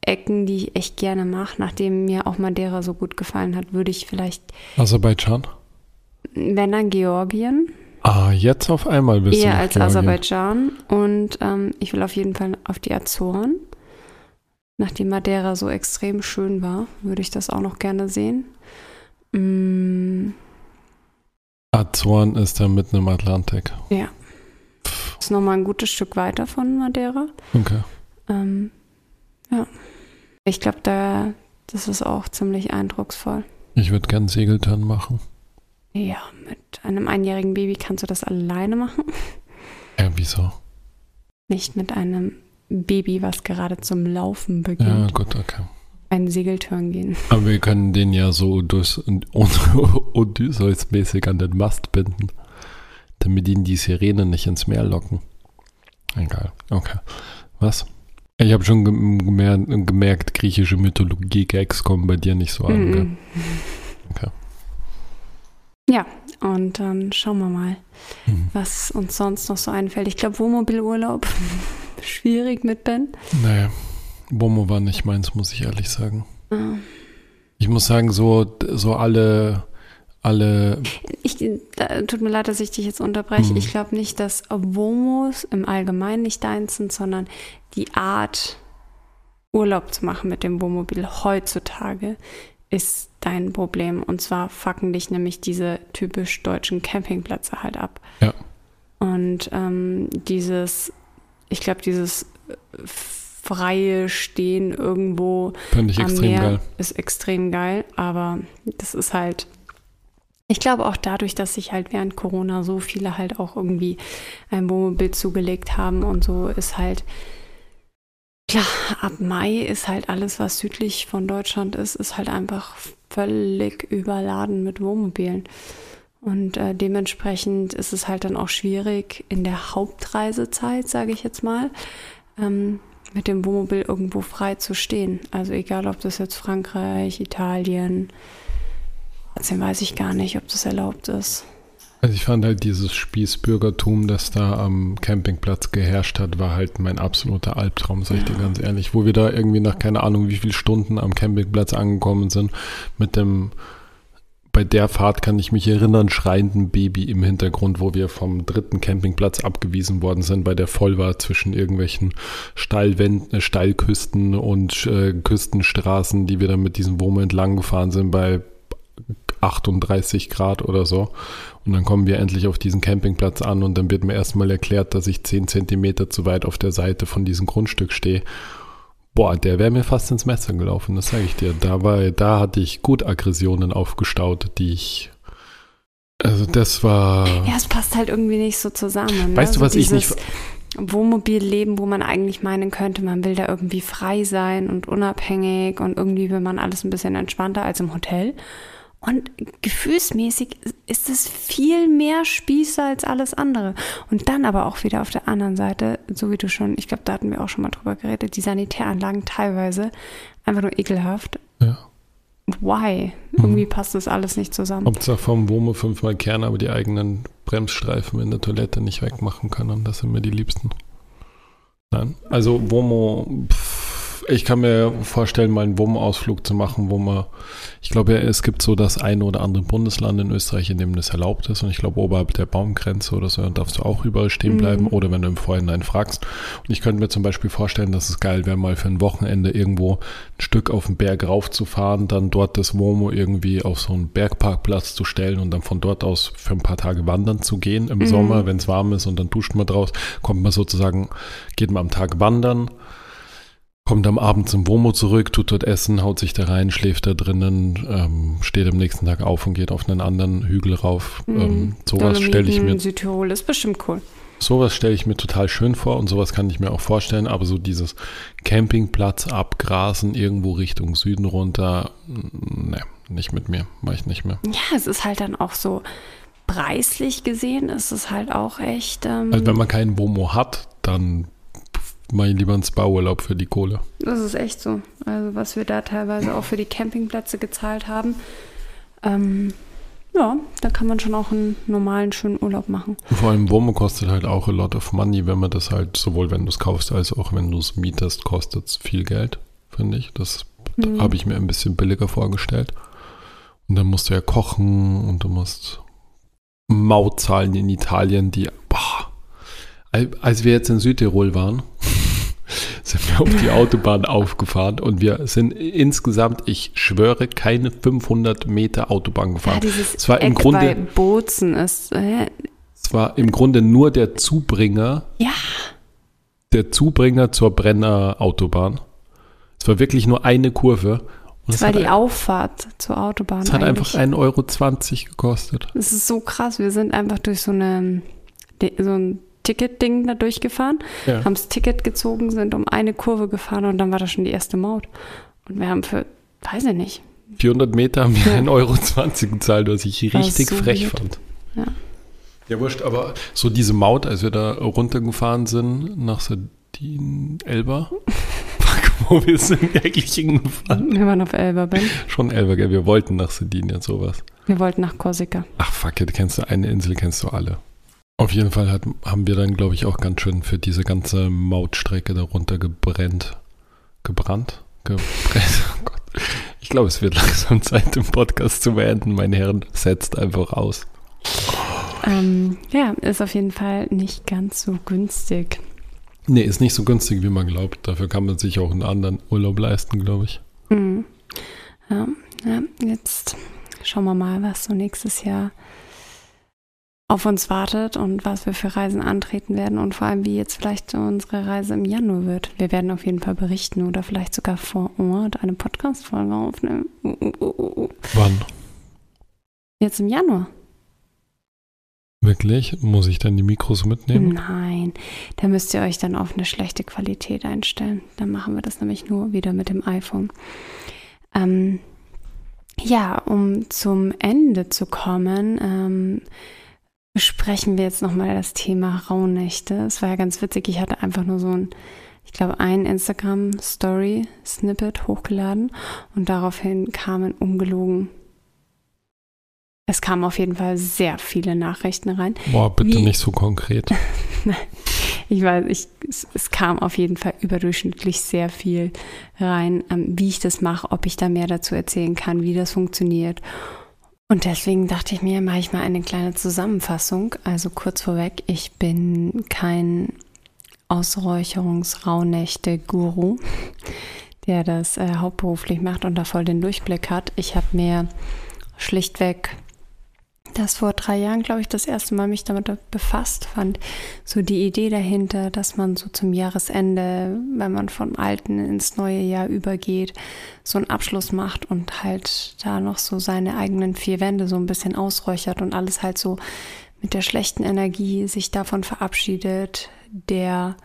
A: Ecken, die ich echt gerne mache. Nachdem mir auch Madeira so gut gefallen hat, würde ich vielleicht,
B: Aserbaidschan?
A: wenn dann Georgien,
B: Ah, jetzt auf einmal bist du
A: eher als
B: Georgien.
A: Aserbaidschan. Und ähm, ich will auf jeden Fall auf die Azoren. Nachdem Madeira so extrem schön war, würde ich das auch noch gerne sehen. Mm,
B: Azoren ist da mitten im Atlantik.
A: ja. Ist nochmal ein gutes Stück weiter von Madeira.
B: Okay.
A: Ähm, ja. Ich glaube, da, das ist auch ziemlich eindrucksvoll.
B: Ich würde gern Segeltörn machen.
A: Ja, mit einem einjährigen Baby kannst du das alleine machen.
B: Ja, wieso?
A: Nicht mit einem Baby, was gerade zum Laufen
B: Ja,
A: beginnt.
B: gut, okay.
A: Einen Segeltörn gehen.
B: Aber wir können den ja so durch Odysseus-mäßig an den Mast binden, damit ihn die Sirene nicht ins Meer locken. Egal, okay. Was? Ich habe schon gem- gemer gemerkt, griechische Mythologie-Gags kommen bei dir nicht so an. Gell?
A: Mhm.
B: Okay.
A: Ja, und dann schauen wir mal,
B: Mhm.
A: was uns sonst noch so einfällt. Ich glaube, Wohnmobilurlaub, schwierig mit Ben.
B: Naja, Bomo war nicht meins, muss ich ehrlich sagen.
A: Ah.
B: Ich muss sagen, so, so alle, alle,
A: Ich, da, tut mir leid, dass ich dich jetzt unterbreche.
B: Mhm.
A: Ich glaube nicht, dass Womos im Allgemeinen nicht deins sind, sondern die Art, Urlaub zu machen mit dem Wohnmobil heutzutage ist dein Problem. Und zwar fucken dich nämlich diese typisch deutschen Campingplätze halt ab.
B: Ja.
A: Und ähm, dieses, ich glaube, dieses äh, freie Stehen irgendwo
B: fand ich
A: am
B: extrem
A: Meer
B: geil.
A: ist extrem geil, aber das ist halt, ich glaube auch dadurch, dass sich halt während Corona so viele halt auch irgendwie ein Wohnmobil zugelegt haben und so ist halt, klar, ab Mai ist halt alles, was südlich von Deutschland ist, ist halt einfach völlig überladen mit Wohnmobilen. Und äh, dementsprechend ist es halt dann auch schwierig in der Hauptreisezeit, sage ich jetzt mal, ähm, mit dem Wohnmobil irgendwo frei zu stehen. Also egal, ob das jetzt Frankreich, Italien, Kroatien weiß ich gar nicht, ob das erlaubt ist.
B: Also ich fand halt dieses Spießbürgertum, das da am Campingplatz geherrscht hat, war halt mein absoluter Albtraum, sag ich dir ganz ehrlich. Wo wir da irgendwie nach keine Ahnung wie viel Stunden am Campingplatz angekommen sind, mit dem, bei der Fahrt kann ich mich erinnern, schreienden Baby im Hintergrund, wo wir vom dritten Campingplatz abgewiesen worden sind, bei der voll war zwischen irgendwelchen Steilwänden, äh, Steilküsten und äh, Küstenstraßen, die wir dann mit diesem Womo entlang gefahren sind bei 38 Grad oder so. Und dann kommen wir endlich auf diesen Campingplatz an und dann wird mir erstmal erklärt, dass ich 10 Zentimeter zu weit auf der Seite von diesem Grundstück stehe. Boah, der wäre mir fast ins Messer gelaufen, das sage ich dir. Da, war, da hatte ich gut Aggressionen aufgestaut, die ich. Also, das war.
A: Ja, es passt halt irgendwie nicht so zusammen.
B: Weißt
A: ne?
B: du, was
A: so
B: ich nicht-
A: Wohnmobilleben, wo man eigentlich meinen könnte, man will da irgendwie frei sein und unabhängig und irgendwie will man alles ein bisschen entspannter als im Hotel. Und gefühlsmäßig ist es viel mehr Spießer als alles andere. Und dann aber auch wieder auf der anderen Seite, so wie du schon, ich glaube, da hatten wir auch schon mal drüber geredet, die Sanitäranlagen teilweise einfach nur ekelhaft.
B: Ja.
A: Why?
B: Mhm.
A: Irgendwie passt das alles nicht zusammen.
B: Hauptsache vom Womo fünfmal Kern, aber die eigenen Bremsstreifen in der Toilette nicht wegmachen können. Das sind mir die liebsten. Nein. Also Womo, pff, ich kann mir vorstellen, mal einen Womo-Ausflug zu machen, wo man, ich glaube, es gibt so das eine oder andere Bundesland in Österreich, in dem das erlaubt ist. Und ich glaube, oberhalb der Baumgrenze oder so, dann darfst du auch überall stehen
A: Mhm.
B: bleiben. Oder wenn du im Vorhinein fragst. Und ich könnte mir zum Beispiel vorstellen, dass es geil wäre, mal für ein Wochenende irgendwo ein Stück auf den Berg raufzufahren, dann dort das Womo irgendwie auf so einen Bergparkplatz zu stellen und dann von dort aus für ein paar Tage wandern zu gehen im
A: Mhm.
B: Sommer, wenn es warm ist und dann duscht man draus, kommt man sozusagen, geht man am Tag wandern, kommt am Abend zum Womo zurück, tut dort Essen, haut sich da rein, schläft da drinnen, ähm, steht am nächsten Tag auf und geht auf einen anderen Hügel rauf.
A: Mhm.
B: Ähm, sowas stelle ich mir,
A: Südtirol ist bestimmt cool.
B: sowas stelle ich mir total schön vor und sowas kann ich mir auch vorstellen. Aber so dieses Campingplatz abgrasen irgendwo Richtung Süden runter, ne, nicht mit mir, mache ich nicht mehr.
A: Ja, es ist halt dann auch so preislich gesehen, ist es halt auch echt. Ähm,
B: Also wenn man keinen Womo hat, dann mache ich lieber einen Spa-Urlaub für die Kohle.
A: Das ist echt so. Also was wir da teilweise auch für die Campingplätze gezahlt haben. Ähm, ja, da kann man schon auch einen normalen, schönen Urlaub machen.
B: Vor allem Womo kostet halt auch a lot of money, wenn man das halt, sowohl wenn du es kaufst, als auch wenn du es mietest, kostet es viel Geld, finde ich. Das
A: Mhm.
B: habe ich mir ein bisschen billiger vorgestellt. Und dann musst du ja kochen und du musst Maut zahlen in Italien, die, boah, als wir jetzt in Südtirol waren, sind wir auf die Autobahn aufgefahren und wir sind insgesamt, ich schwöre, keine 500 Meter Autobahn
A: Ja,
B: gefahren.
A: dieses
B: Es war im
A: Eck
B: Grunde-
A: bei Bozen ist. Äh,
B: Es war im Grunde nur der Zubringer
A: ja,
B: der Zubringer zur Brenner Autobahn. Es war wirklich nur eine Kurve. Und
A: das
B: es
A: war die Auffahrt zur Autobahn.
B: es hat einfach
A: eigentlich.
B: 1,20 Euro gekostet.
A: Es ist so krass. Wir sind einfach durch so eine so ein Ticket-Ding da durchgefahren,
B: Ja.
A: haben das Ticket gezogen, sind um eine Kurve gefahren und dann war da schon die erste Maut. Und wir haben für, weiß ich nicht,
B: 400 Meter haben wir 1,20 Euro gezahlt, was ich
A: War
B: richtig
A: so
B: frech
A: weird.
B: fand.
A: Ja.
B: Ja, wurscht, aber so diese Maut, als wir da runtergefahren sind nach Sardin, Elba. Wo wir sind eigentlich hingefahren?
A: wir waren auf Elba, Ben.
B: Schon Elba, gell? Wir wollten nach Sardinien, sowas.
A: Wir wollten nach Korsika.
B: Ach fuck it, kennst du eine Insel, kennst du alle. Auf jeden Fall hat, haben wir dann, glaube ich, auch ganz schön für diese ganze Mautstrecke darunter gebrennt. Gebrannt? Gebrennt. Oh Gott. Ich glaube, es wird langsam Zeit, den Podcast zu beenden. Mein Herrn setzt einfach aus.
A: Ähm, ja, ist auf jeden Fall nicht ganz so günstig.
B: Nee, ist nicht so günstig, wie man glaubt. Dafür kann man sich auch einen anderen Urlaub leisten, glaube ich.
A: Mhm. Ja, ja, jetzt schauen wir mal, was so nächstes Jahr auf uns wartet und was wir für Reisen antreten werden und vor allem, wie jetzt vielleicht unsere Reise im Januar wird. Wir werden auf jeden Fall berichten oder vielleicht sogar vor Ort eine Podcast-Folge aufnehmen.
B: Wann?
A: Jetzt im Januar?
B: Wirklich? Muss ich dann die Mikros mitnehmen?
A: Nein, da müsst ihr euch dann auf eine schlechte Qualität einstellen. Dann machen wir das nämlich nur wieder mit dem iPhone. Ähm, ja, um zum Ende zu kommen, ähm, besprechen wir jetzt nochmal das Thema Rauhnächte. Es war ja ganz witzig, ich hatte einfach nur so ein, ich glaube, ein Instagram-Story-Snippet hochgeladen und daraufhin kamen ungelogen. Es kamen auf jeden Fall sehr viele Nachrichten rein.
B: Boah, bitte
A: Wie-
B: nicht so konkret.
A: Ich weiß, ich, es, es kam auf jeden Fall überdurchschnittlich sehr viel rein, ähm, wie ich das mache, ob ich da mehr dazu erzählen kann, wie das funktioniert. Und deswegen dachte ich mir, mache ich mal eine kleine Zusammenfassung. Also kurz vorweg, ich bin kein Ausräucherungsrauhnächte-Guru, der das äh, hauptberuflich macht und da voll den Durchblick hat. Ich habe mir schlichtweg das vor drei Jahren, glaube ich, das erste Mal mich damit befasst fand. So die Idee dahinter, dass man so zum Jahresende, wenn man vom alten ins neue Jahr übergeht, so einen Abschluss macht und halt da noch so seine eigenen vier Wände so ein bisschen ausräuchert und alles halt so mit der schlechten Energie sich davon verabschiedet, der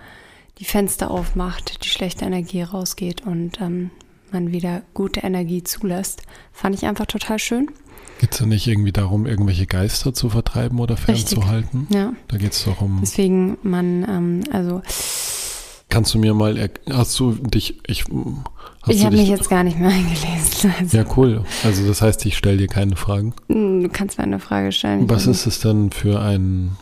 A: die Fenster aufmacht, die schlechte Energie rausgeht und ähm, man wieder gute Energie zulässt. Fand ich einfach total schön.
B: Geht es ja nicht irgendwie darum, irgendwelche Geister zu vertreiben oder fernzuhalten?
A: Ja,
B: Da geht es doch um.
A: deswegen man, ähm, also
B: Kannst du mir mal, hast du dich, ich, hast
A: ich habe mich jetzt gar nicht mehr eingelesen. Also,
B: ja cool. Also das heißt, ich stelle dir keine Fragen.
A: Du kannst mir eine Frage stellen.
B: Was ist es denn für ein,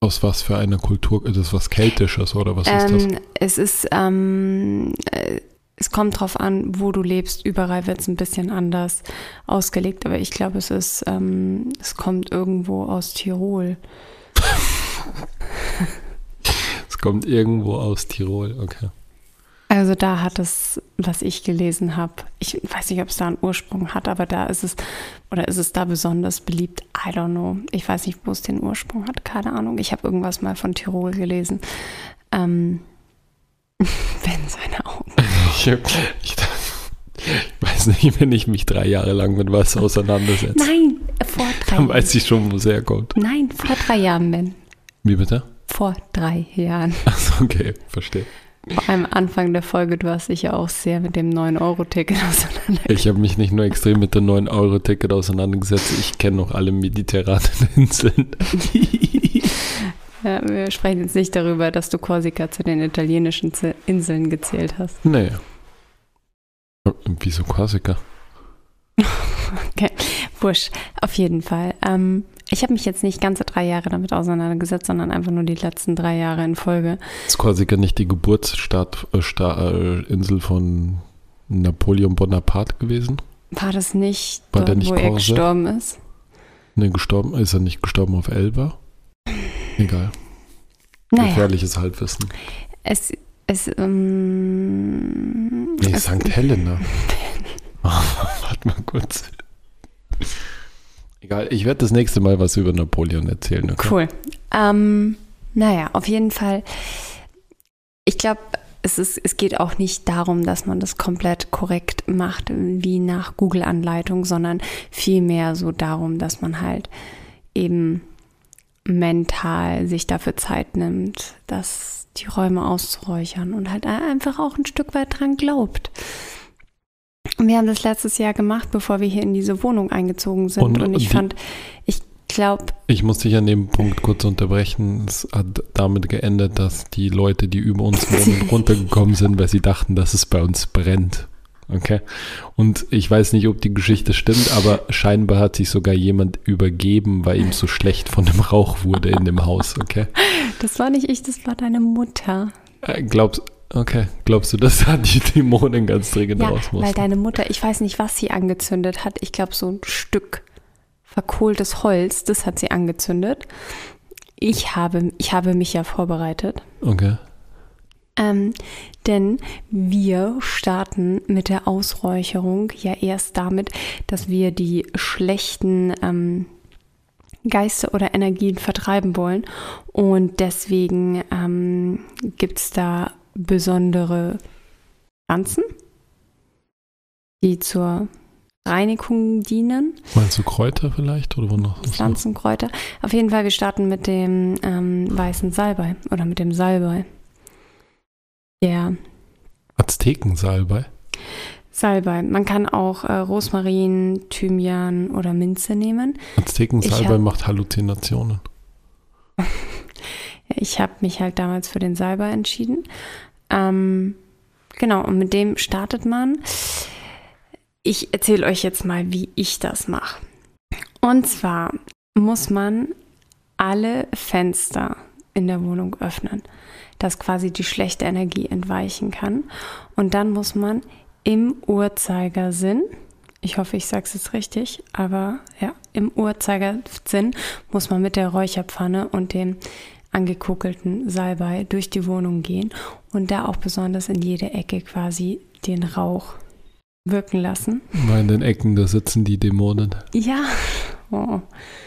B: aus was für einer Kultur, ist das was Keltisches oder was ist das?
A: Ähm, es ist, ähm, äh, es kommt drauf an, wo du lebst. Überall wird es ein bisschen anders ausgelegt, aber ich glaube, es ist, ähm, es kommt irgendwo aus Tirol.
B: Es kommt irgendwo aus Tirol, okay.
A: Also da hat es, was ich gelesen habe, ich weiß nicht, ob es da einen Ursprung hat, aber da ist es, oder ist es da besonders beliebt? I don't know. Ich weiß nicht, wo es den Ursprung hat, keine Ahnung. Ich habe irgendwas mal von Tirol gelesen. Ähm, wenn seine Augen.
B: Ich, ich, ich weiß nicht, wenn ich mich drei Jahre lang mit was auseinandersetze.
A: Nein, vor drei
B: Dann
A: Jahren.
B: weiß ich schon, wo es herkommt.
A: Nein, vor drei Jahren, Ben.
B: Wie bitte?
A: Vor drei Jahren.
B: Achso, okay, verstehe.
A: Vor allem Anfang der Folge, du hast dich ja auch sehr mit dem 9-Euro-Ticket auseinandergesetzt.
B: Ich habe mich nicht nur extrem mit dem 9-Euro-Ticket auseinandergesetzt, ich kenne noch alle mediterranen Inseln.
A: Ja, wir sprechen jetzt nicht darüber, dass du Korsika zu den italienischen Inseln gezählt hast.
B: Nee. Wieso Korsika?
A: Wurscht, auf jeden Fall. Ähm, ich habe mich jetzt nicht ganze drei Jahre damit auseinandergesetzt, sondern einfach nur die letzten drei Jahre in Folge.
B: Ist Korsika nicht die Geburtsstadt, äh, äh, von Napoleon Bonaparte gewesen?
A: War das nicht
B: War
A: dort,
B: der nicht
A: wo er
B: Korse?
A: gestorben ist?
B: Ne, gestorben, ist er nicht gestorben auf Elba? Egal.
A: Naja,
B: Gefährliches Halbwissen.
A: es, es, ähm,
B: Nee,
A: es
B: St. Helena. Warte mal kurz. Egal, ich werde das nächste Mal was über Napoleon erzählen. Okay?
A: Cool. Ähm, naja, auf jeden Fall. Ich glaube, es, ist, es geht auch nicht darum, dass man das komplett korrekt macht, wie nach Google-Anleitung, sondern vielmehr so darum, dass man halt eben mental sich dafür Zeit nimmt, dass die Räume auszuräuchern und halt einfach auch ein Stück weit dran glaubt. Wir haben das letztes Jahr gemacht, bevor wir hier in diese Wohnung eingezogen sind.
B: Und
A: Und, ich
B: die-
A: fand, ich glaube,
B: Ich muss dich an dem Punkt kurz unterbrechen. Es hat damit geendet, dass die Leute, die über uns wohnen, runtergekommen sind, weil sie dachten, dass es bei uns brennt. Okay. Und ich weiß nicht, ob die Geschichte stimmt, aber scheinbar hat sich sogar jemand übergeben, weil ihm so schlecht von dem Rauch wurde in dem Haus. Okay.
A: das war nicht ich, das war deine Mutter.
B: Äh, glaubst, okay. Glaubst du, dass da die Dämonen ganz dringend
A: Ja,
B: raus
A: weil
B: mussten?
A: deine Mutter, ich weiß nicht, was sie angezündet hat. Ich glaube, so ein Stück verkohltes Holz, das hat sie angezündet. Ich habe, ich habe mich ja vorbereitet.
B: Okay.
A: Ähm, denn wir starten mit der Ausräucherung ja erst damit, dass wir die schlechten ähm, Geister oder Energien vertreiben wollen. Und deswegen ähm, gibt es da besondere Pflanzen, die zur Reinigung dienen.
B: Meinst du Kräuter vielleicht? Oder wo noch?
A: Pflanzenkräuter. Auf jeden Fall, wir starten mit dem ähm, weißen Salbei oder mit dem Salbei. Der
B: Aztekensalbei.
A: Salbei. Man kann auch äh, Rosmarin, Thymian oder Minze nehmen.
B: Aztekensalbei
A: hab-
B: macht Halluzinationen.
A: Ich habe mich halt damals für den Salbei entschieden. Ähm, genau, und mit dem startet man. Ich erzähle euch jetzt mal, wie ich das mache. Und zwar muss man alle Fenster in der Wohnung öffnen, dass quasi die schlechte Energie entweichen kann. Und dann muss man im Uhrzeigersinn, ich hoffe, ich sage es jetzt richtig, aber ja, im Uhrzeigersinn muss man mit der Räucherpfanne und dem angekugelten Salbei durch die Wohnung gehen und da auch besonders in jede Ecke quasi den Rauch wirken lassen.
B: Weil in den Ecken, da sitzen die Dämonen.
A: Ja. Oh.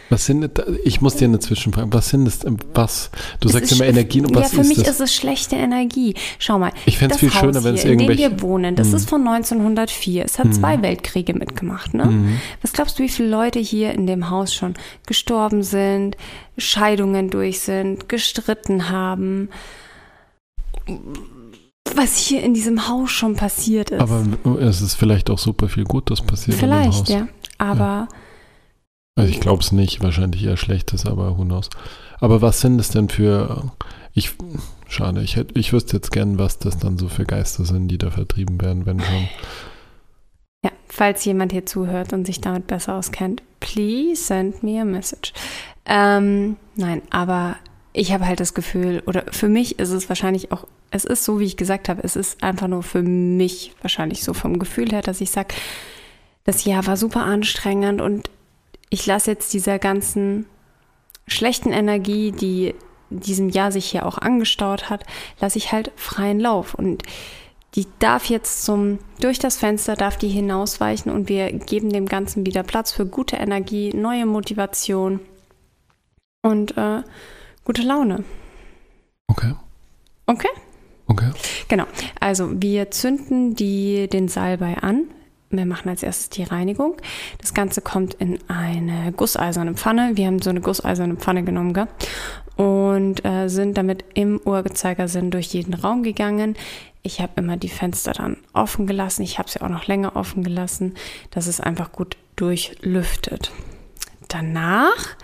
B: Was sind? Ich muss dir eine Zwischenfrage. Was sind das? Was? Du
A: Es
B: sagst
A: ist
B: immer Energien und
A: ja,
B: was
A: für
B: ist
A: mich
B: das?
A: ist es schlechte Energie. Schau mal.
B: Ich fänd's
A: das
B: viel
A: Haus
B: schöner, wenn es
A: hier, in dem
B: irgendwelche-
A: wir wohnen, das
B: Hm.
A: ist von 1904. Es hat
B: Hm.
A: zwei Weltkriege mitgemacht. Ne?
B: Mhm.
A: Was glaubst du, wie viele Leute hier in dem Haus schon gestorben sind, Scheidungen durch sind, gestritten haben? Was hier in diesem Haus schon passiert ist.
B: Aber es ist vielleicht auch super viel Gutes passiert in dem
A: Vielleicht, ja. Aber
B: Also ich glaube es nicht, wahrscheinlich eher Schlechtes, aber who knows. Aber was sind es denn für, ich, schade, ich, hätte, ich wüsste jetzt gern, was das dann so für Geister sind, die da vertrieben werden, wenn schon.
A: Ja, falls jemand hier zuhört und sich damit besser auskennt, please send me a message. Ähm, nein, aber ich habe halt das Gefühl, oder für mich ist es wahrscheinlich auch, es ist so, wie ich gesagt habe, es ist einfach nur für mich wahrscheinlich so vom Gefühl her, dass ich sage, das Jahr war super anstrengend und ich lasse jetzt dieser ganzen schlechten Energie, die diesem Jahr sich hier auch angestaut hat, lasse ich halt freien Lauf und die darf jetzt zum, durch das Fenster darf die hinausweichen und wir geben dem Ganzen wieder Platz für gute Energie, neue Motivation und äh, gute Laune.
B: Okay,
A: Okay?
B: Okay.
A: Genau. Also wir zünden die, den Salbei an. Wir machen als erstes die Reinigung. Das Ganze kommt in eine gusseiserne Pfanne. Wir haben so eine gusseiserne Pfanne genommen gell? und äh, sind damit im Uhrzeigersinn durch jeden Raum gegangen. Ich habe immer die Fenster dann offen gelassen. Ich habe sie auch noch länger offen gelassen, dass es einfach gut durchlüftet. Danach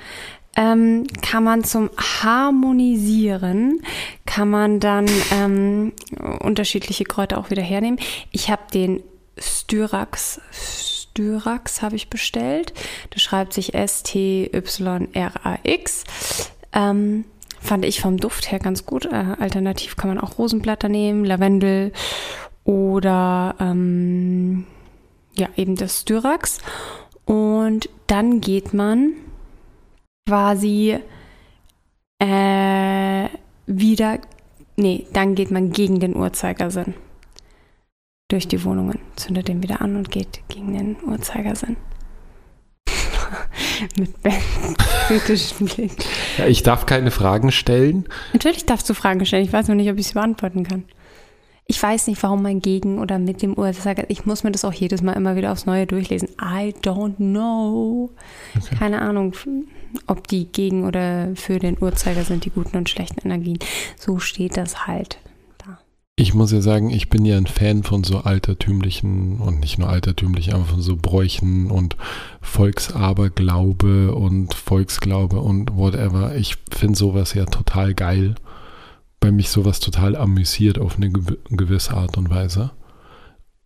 A: ähm, kann man zum Harmonisieren, kann man dann ähm, unterschiedliche Kräuter auch wieder hernehmen. Ich habe den Styrax, Styrax habe ich bestellt. Das schreibt sich S-T-Y-R-A-X. Ähm, fand ich vom Duft her ganz gut. Äh, alternativ kann man auch Rosenblätter nehmen, Lavendel oder ähm, ja, eben das Styrax. Und dann geht man quasi äh, wieder, nee, dann geht man gegen den Uhrzeigersinn durch die Wohnungen, zündet den wieder an und geht gegen den Uhrzeigersinn. Mit kritischen Blick.
B: Ja, ich darf keine Fragen stellen.
A: Natürlich darfst du Fragen stellen. Ich weiß nur nicht, ob ich sie beantworten kann. Ich weiß nicht, warum man gegen oder mit dem Uhrzeiger. Ich muss mir das auch jedes Mal immer wieder aufs Neue durchlesen. I don't know. Okay. Keine Ahnung, ob die gegen oder für den Uhrzeiger sind, die guten und schlechten Energien. So steht das halt
B: ich muss ja sagen, ich bin ja ein Fan von so altertümlichen und nicht nur altertümlich, aber von so Bräuchen und Volksaberglaube und Volksglaube und whatever. Ich finde sowas ja total geil, weil mich sowas total amüsiert auf eine gewisse Art und Weise.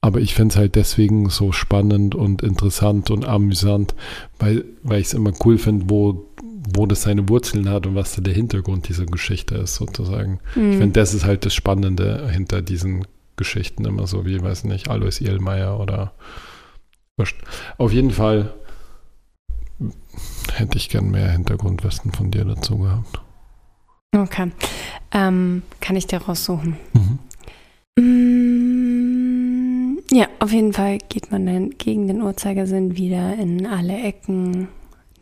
B: Aber ich finde es halt deswegen so spannend und interessant und amüsant, weil, weil ich es immer cool finde, wo wo das seine Wurzeln hat und was da der Hintergrund dieser Geschichte ist, sozusagen. Mhm. Ich finde, das ist halt das Spannende hinter diesen Geschichten immer so, wie, weiß nicht, Alois Ehlmeier oder auf jeden Fall hätte ich gern mehr Hintergrundwissen von dir dazu gehabt.
A: Okay. Ähm, kann ich dir raussuchen? Mhm. Ja, auf jeden Fall geht man dann gegen den Uhrzeigersinn wieder in alle Ecken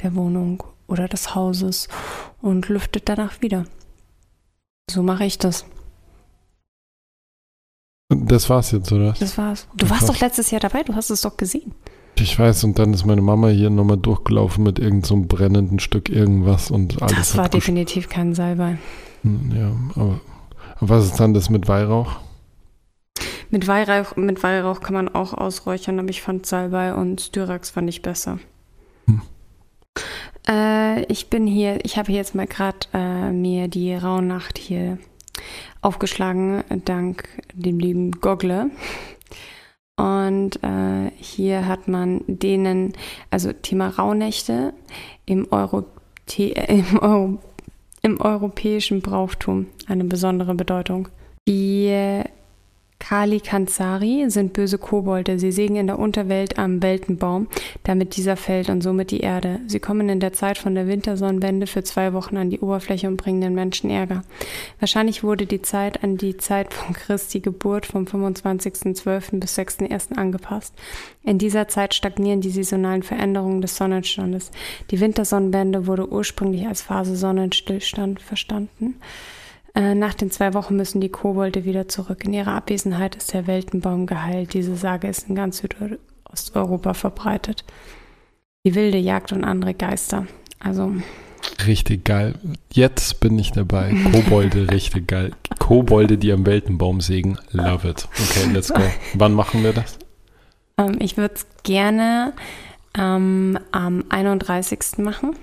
A: der Wohnung oder des Hauses und lüftet danach wieder. So mache ich das.
B: Das war's jetzt, oder?
A: Das war's. Du warst doch letztes Jahr dabei, du hast es doch gesehen.
B: Ich weiß, und dann ist meine Mama hier nochmal durchgelaufen mit irgendeinem so brennenden Stück irgendwas und alles.
A: Das war definitiv kein Salbei.
B: Hm, ja, aber was ist dann das mit Weihrauch?
A: Mit Weihrauch, mit Weihrauch kann man auch ausräuchern, aber ich fand Salbei und Styrax fand ich besser. Hm. Äh, ich bin hier, ich habe jetzt mal gerade äh, mir die Rauhnacht hier aufgeschlagen, dank dem lieben Goggle. Und äh, hier hat man denen, also Thema Rauhnächte im, Euro, äh, im, Euro, im europäischen Brauchtum eine besondere Bedeutung. Die Kali Kansari sind böse Kobolde. Sie sägen in der Unterwelt am Weltenbaum, damit dieser fällt und somit die Erde. Sie kommen in der Zeit von der Wintersonnenwende für zwei Wochen an die Oberfläche und bringen den Menschen Ärger. Wahrscheinlich wurde die Zeit an die Zeit von Christi Geburt vom 25.12. bis 6.1. angepasst. In dieser Zeit stagnieren die saisonalen Veränderungen des Sonnenstandes. Die Wintersonnenwende wurde ursprünglich als Phase Sonnenstillstand verstanden. Äh, nach den zwei Wochen müssen die Kobolde wieder zurück. In ihrer Abwesenheit ist der Weltenbaum geheilt. Diese Sage ist in ganz Südosteuropa verbreitet. Die wilde Jagd und andere Geister. Also.
B: Richtig geil. Jetzt bin ich dabei. Kobolde, richtig geil. Kobolde, die am Weltenbaum sägen. Love it. Okay, let's go. Wann machen wir das?
A: Ähm, ich würde es gerne ähm, am 31. machen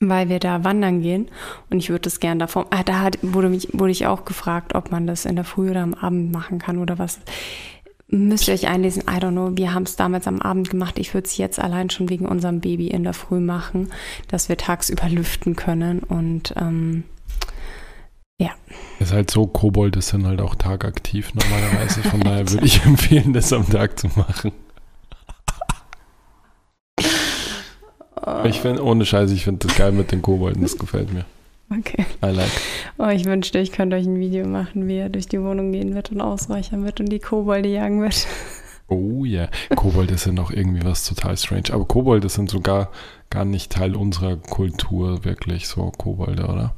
A: weil wir da wandern gehen und ich würde das gern davon. Ah, da hat, wurde, mich, wurde ich auch gefragt, ob man das in der Früh oder am Abend machen kann oder was. Müsst ihr euch einlesen, I don't know, wir haben es damals am Abend gemacht. Ich würde es jetzt allein schon wegen unserem Baby in der Früh machen, dass wir tagsüber lüften können und ähm, ja.
B: Ist halt so, Kobolde sind halt auch tagaktiv normalerweise, von daher würde ich empfehlen, das am Tag zu machen. Ich finde, ohne Scheiße, ich finde das geil mit den Kobolden, das gefällt mir.
A: Okay.
B: I like.
A: Oh, ich wünschte, ich könnte euch ein Video machen, wie er durch die Wohnung gehen wird und ausreichern wird und die Kobolde jagen wird.
B: Oh ja, yeah. Kobolde sind auch irgendwie was total strange. Aber Kobolde sind sogar gar nicht Teil unserer Kultur, wirklich so Kobolde, oder?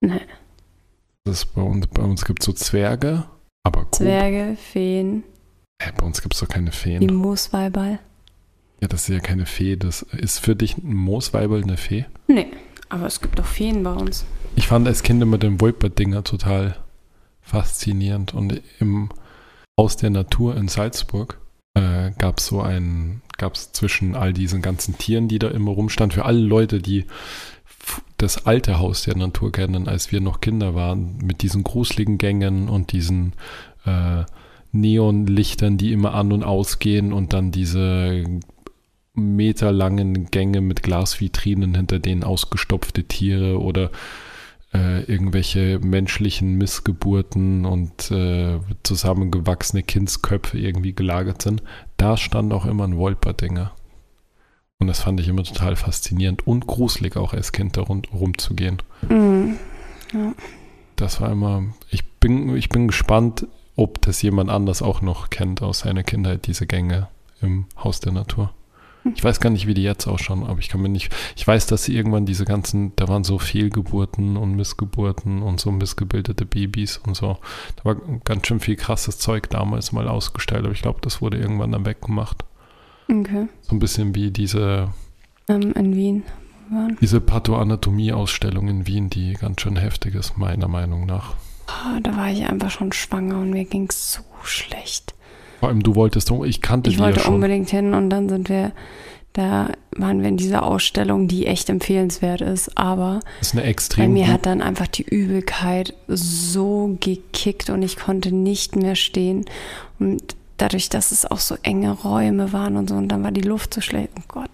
A: Nein.
B: Das bei uns, bei uns gibt es so Zwerge, aber gut.
A: Zwerge, Feen,
B: Hä, bei uns gibt es doch keine
A: die
B: Feen. Ja, das ist ja keine Fee. Das ist für dich ein Moosweibel eine Fee?
A: Nee, aber es gibt doch Feen bei uns.
B: Ich fand als Kind immer den Wolperdinger total faszinierend. Und im Haus der Natur in Salzburg äh, gab es so ein, gab es zwischen all diesen ganzen Tieren, die da immer rumstanden, für alle Leute, die das alte Haus der Natur kennen, als wir noch Kinder waren, mit diesen gruseligen Gängen und diesen äh, Neonlichtern, die immer an und ausgehen und dann diese meterlangen Gänge mit Glasvitrinen, hinter denen ausgestopfte Tiere oder äh, irgendwelche menschlichen Missgeburten und äh, zusammengewachsene Kindsköpfe irgendwie gelagert sind. Da stand auch immer ein Wolperdinger. Und das fand ich immer total faszinierend und gruselig auch als Kind da rund, rumzugehen.
A: Mhm. Ja.
B: Das war immer, ich bin, ich bin gespannt, ob das jemand anders auch noch kennt aus seiner Kindheit, diese Gänge im Haus der Natur. Ich weiß gar nicht, wie die jetzt ausschauen, aber ich kann mir nicht. Ich weiß, dass sie irgendwann diese ganzen, da waren so Fehlgeburten und Missgeburten und so missgebildete Babys und so. Da war ganz schön viel krasses Zeug damals mal ausgestellt, aber ich glaube, das wurde irgendwann dann weggemacht.
A: Okay.
B: So ein bisschen wie diese,
A: Ähm, in Wien. waren.
B: diese Pathoanatomie-Ausstellung in Wien, die ganz schön heftig ist, meiner Meinung nach.
A: Oh, da war ich einfach schon schwanger und mir ging es so schlecht.
B: Vor allem, du wolltest, ich kannte
A: Ich
B: die ja
A: wollte
B: schon.
A: unbedingt hin und dann sind wir, da waren wir in dieser Ausstellung, die echt empfehlenswert ist, aber
B: Das ist eine
A: bei
B: extrem
A: mir
B: gut-
A: hat dann einfach die Übelkeit so gekickt und ich konnte nicht mehr stehen und dadurch, dass es auch so enge Räume waren und so und dann war die Luft so schlecht. Oh Gott.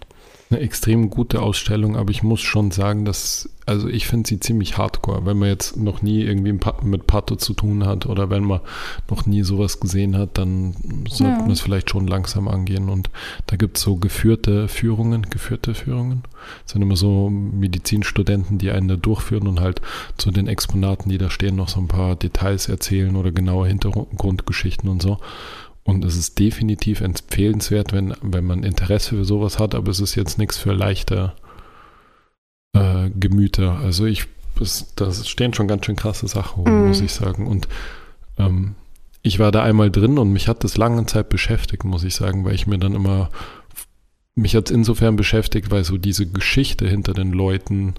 B: Eine extrem gute Ausstellung, aber ich muss schon sagen, dass, also ich finde sie ziemlich hardcore, wenn man jetzt noch nie irgendwie mit Pato zu tun hat oder wenn man noch nie sowas gesehen hat, dann sollte
A: Ja.
B: man es vielleicht schon langsam angehen und da gibt es so geführte Führungen, geführte Führungen, das sind immer so Medizinstudenten, die einen da durchführen und halt zu den Exponaten, die da stehen, noch so ein paar Details erzählen oder genaue Hintergrundgeschichten und so. Und es ist definitiv empfehlenswert, wenn, wenn man Interesse für sowas hat, aber es ist jetzt nichts für leichte äh, Gemüter. Also ich, das, das stehen schon ganz schön krasse Sachen,
A: Mhm.
B: muss ich sagen. Und ähm, ich war da einmal drin und mich hat das lange Zeit beschäftigt, muss ich sagen, weil ich mir dann immer, mich hat es insofern beschäftigt, weil so diese Geschichte hinter den Leuten,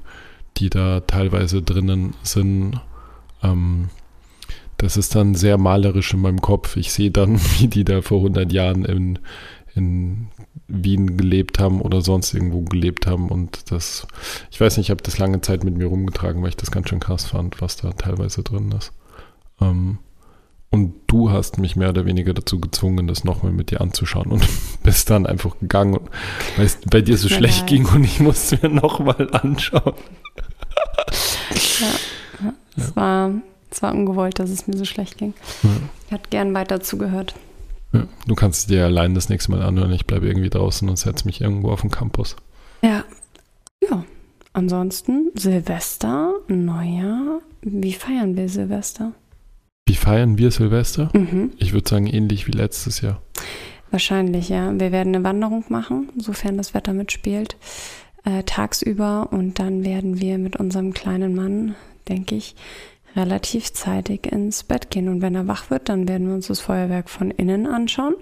B: die da teilweise drinnen sind, ähm, das ist dann sehr malerisch in meinem Kopf. Ich sehe dann, wie die da vor 100 Jahren in, in Wien gelebt haben oder sonst irgendwo gelebt haben. Und das, ich weiß nicht, ich habe das lange Zeit mit mir rumgetragen, weil ich das ganz schön krass fand, was da teilweise drin ist. Ähm, und du hast mich mehr oder weniger dazu gezwungen, das nochmal mit dir anzuschauen und bist dann einfach gegangen, und, weil es bei dir so
A: mir
B: schlecht
A: leid.
B: ging und ich musste mir nochmal anschauen.
A: Es war, es war ungewollt, dass es mir so schlecht ging.
B: Ja.
A: Ich hätte gern weiter zugehört.
B: Ja, du kannst es dir allein das nächste Mal anhören. Ich bleibe irgendwie draußen und setze mich irgendwo auf den Campus.
A: Ja. Ja. Ansonsten Silvester, Neujahr. Wie feiern wir Silvester?
B: Wie feiern wir Silvester?
A: Mhm.
B: Ich würde sagen, ähnlich wie letztes Jahr.
A: Wahrscheinlich, ja. Wir werden eine Wanderung machen, sofern das Wetter mitspielt, äh, tagsüber. Und dann werden wir mit unserem kleinen Mann, denke ich, relativ zeitig ins Bett gehen. Und wenn er wach wird, dann werden wir uns das Feuerwerk von innen anschauen.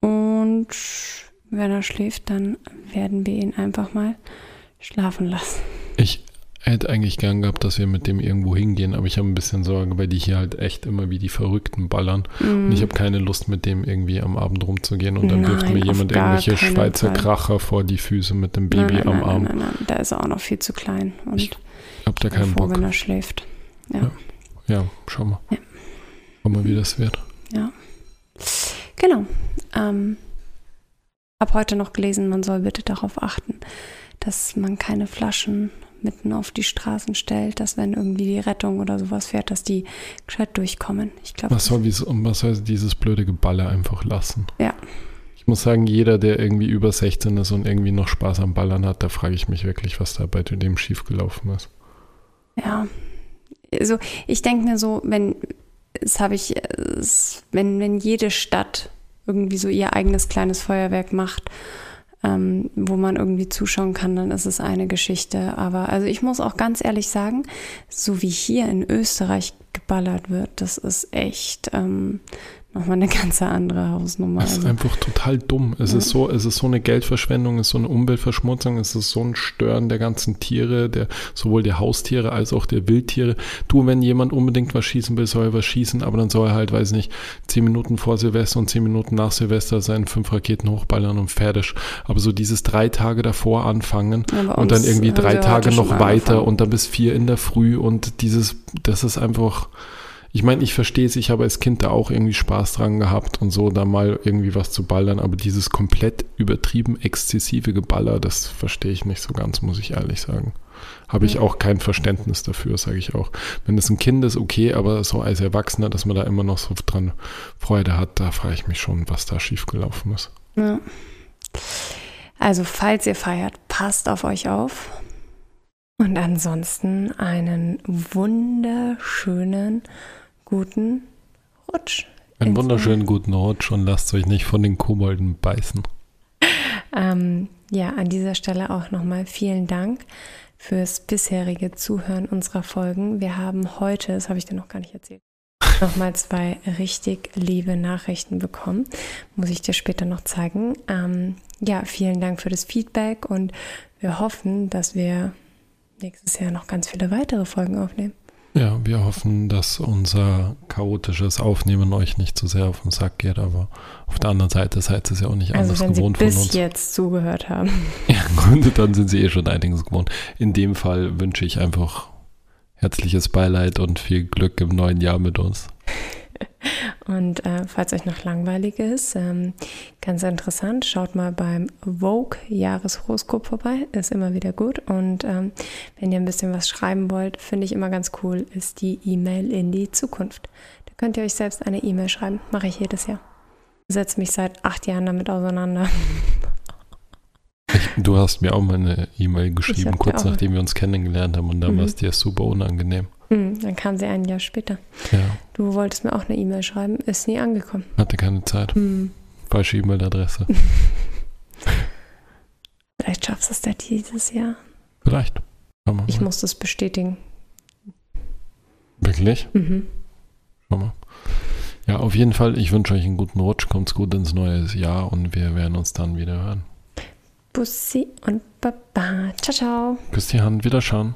A: Und wenn er schläft, dann werden wir ihn einfach mal schlafen lassen.
B: Ich hätte eigentlich gern gehabt, dass wir mit dem irgendwo hingehen, aber ich habe ein bisschen Sorge, weil die hier halt echt immer wie die Verrückten ballern. Und ich habe keine Lust, mit dem irgendwie am Abend rumzugehen und dann wirft mir jemand irgendwelche Schweizer
A: Fall.
B: Kracher vor die Füße mit dem Baby
A: nein, nein,
B: am
A: nein,
B: Arm.
A: Nein, nein, nein, da ist er auch noch viel zu klein. Und
B: Ich hab da keinen
A: froh,
B: Bock.
A: wenn er schläft.
B: Ja, schau mal.
A: Ja.
B: Schau mal, wie das wird.
A: Genau. Ähm, hab heute noch gelesen, man soll bitte darauf achten, dass man keine Flaschen mitten auf die Straßen stellt, dass wenn irgendwie die Rettung oder sowas fährt, dass die gescheit durchkommen. Ich glaube,
B: Was soll, wieso- was soll dieses blöde Geballer einfach lassen?
A: Ja.
B: Ich muss sagen, jeder, der irgendwie über 16 ist und irgendwie noch Spaß am Ballern hat, da frage ich mich wirklich, was da bei dem schiefgelaufen ist.
A: ja. Also ich denke mir so, wenn, das habe ich, wenn, wenn jede Stadt irgendwie so ihr eigenes kleines Feuerwerk macht, ähm, wo man irgendwie zuschauen kann, dann ist es eine Geschichte. Aber also ich muss auch ganz ehrlich sagen, so wie hier in Österreich geballert wird, das ist echt ähm, nochmal eine ganz andere Hausnummer.
B: Es ist
A: Also,
B: einfach total dumm. Es
A: Ja.
B: ist so, es ist so eine Geldverschwendung, es ist so eine Umweltverschmutzung, es ist so ein Stören der ganzen Tiere, der, sowohl der Haustiere als auch der Wildtiere. Du, wenn jemand unbedingt was schießen will, soll er was schießen, aber dann soll er halt, weiß nicht, zehn Minuten vor Silvester und zehn Minuten nach Silvester seine fünf Raketen hochballern und fertig. Aber so dieses drei Tage davor anfangen
A: Ja,
B: und dann irgendwie
A: haben
B: drei Tage noch weiter
A: angefangen.
B: und dann bis vier in der Früh und dieses, das ist einfach, ich meine, ich verstehe es, ich habe als Kind da auch irgendwie Spaß dran gehabt und so, da mal irgendwie was zu ballern, aber dieses komplett übertrieben exzessive Geballer, das verstehe ich nicht so ganz, muss ich ehrlich sagen. Habe ich auch kein Verständnis dafür, sage ich auch. Wenn es ein Kind ist, okay, aber so als Erwachsener, dass man da immer noch so dran Freude hat, da frage ich mich schon, was da schiefgelaufen ist.
A: Ja. Also, falls ihr feiert, passt auf euch auf. Und ansonsten einen wunderschönen, guten Rutsch.
B: Einen wunderschönen guten Rutsch und lasst euch nicht von den Kobolden beißen.
A: Ähm, ja, an dieser Stelle auch nochmal vielen Dank fürs bisherige Zuhören unserer Folgen. Wir haben heute, das habe ich dir noch gar nicht erzählt, nochmal zwei richtig liebe Nachrichten bekommen. Muss ich dir später noch zeigen. Ähm, ja, vielen Dank für das Feedback und wir hoffen, dass wir nächstes Jahr noch ganz viele weitere Folgen aufnehmen.
B: Ja, wir hoffen, dass unser chaotisches Aufnehmen euch nicht zu sehr auf den Sack geht, aber auf der anderen Seite seid ihr es ja auch nicht
A: Also
B: anders
A: wenn Sie
B: gewohnt von
A: bis
B: uns.
A: jetzt zugehört haben.
B: Ja, Grunde, dann sind sie eh schon einiges gewohnt. In dem Fall wünsche ich einfach herzliches Beileid und viel Glück im neuen Jahr mit uns.
A: Und äh, falls euch noch langweilig ist, ähm, ganz interessant, schaut mal beim Vogue Jahreshoroskop vorbei, ist immer wieder gut. Und ähm, wenn ihr ein bisschen was schreiben wollt, finde ich immer ganz cool, ist die E-Mail in die Zukunft. Da könnt ihr euch selbst eine E-Mail schreiben, mache ich jedes Jahr. Setze mich seit acht Jahren damit auseinander.
B: Ich, du hast mir auch mal eine E-Mail geschrieben, kurz nachdem wir uns kennengelernt haben und dann
A: Mhm.
B: war es dir super unangenehm.
A: Hm, dann kam sie ein Jahr später.
B: Ja,
A: Du wolltest mir auch eine E-Mail schreiben, ist nie angekommen.
B: hatte keine Zeit.
A: Hm.
B: Falsche E-Mail-Adresse.
A: Vielleicht schaffst du es ja dieses Jahr.
B: Vielleicht. Schauen wir
A: Ich
B: mal.
A: muss das bestätigen.
B: Wirklich?
A: Mhm.
B: Schauen wir. Ja, auf jeden Fall, ich wünsche euch einen guten Rutsch, kommt's gut ins neue Jahr und wir werden uns dann wieder hören.
A: Bussi und Baba. Ciao, ciao.
B: Küsst die Hand, wiederschauen.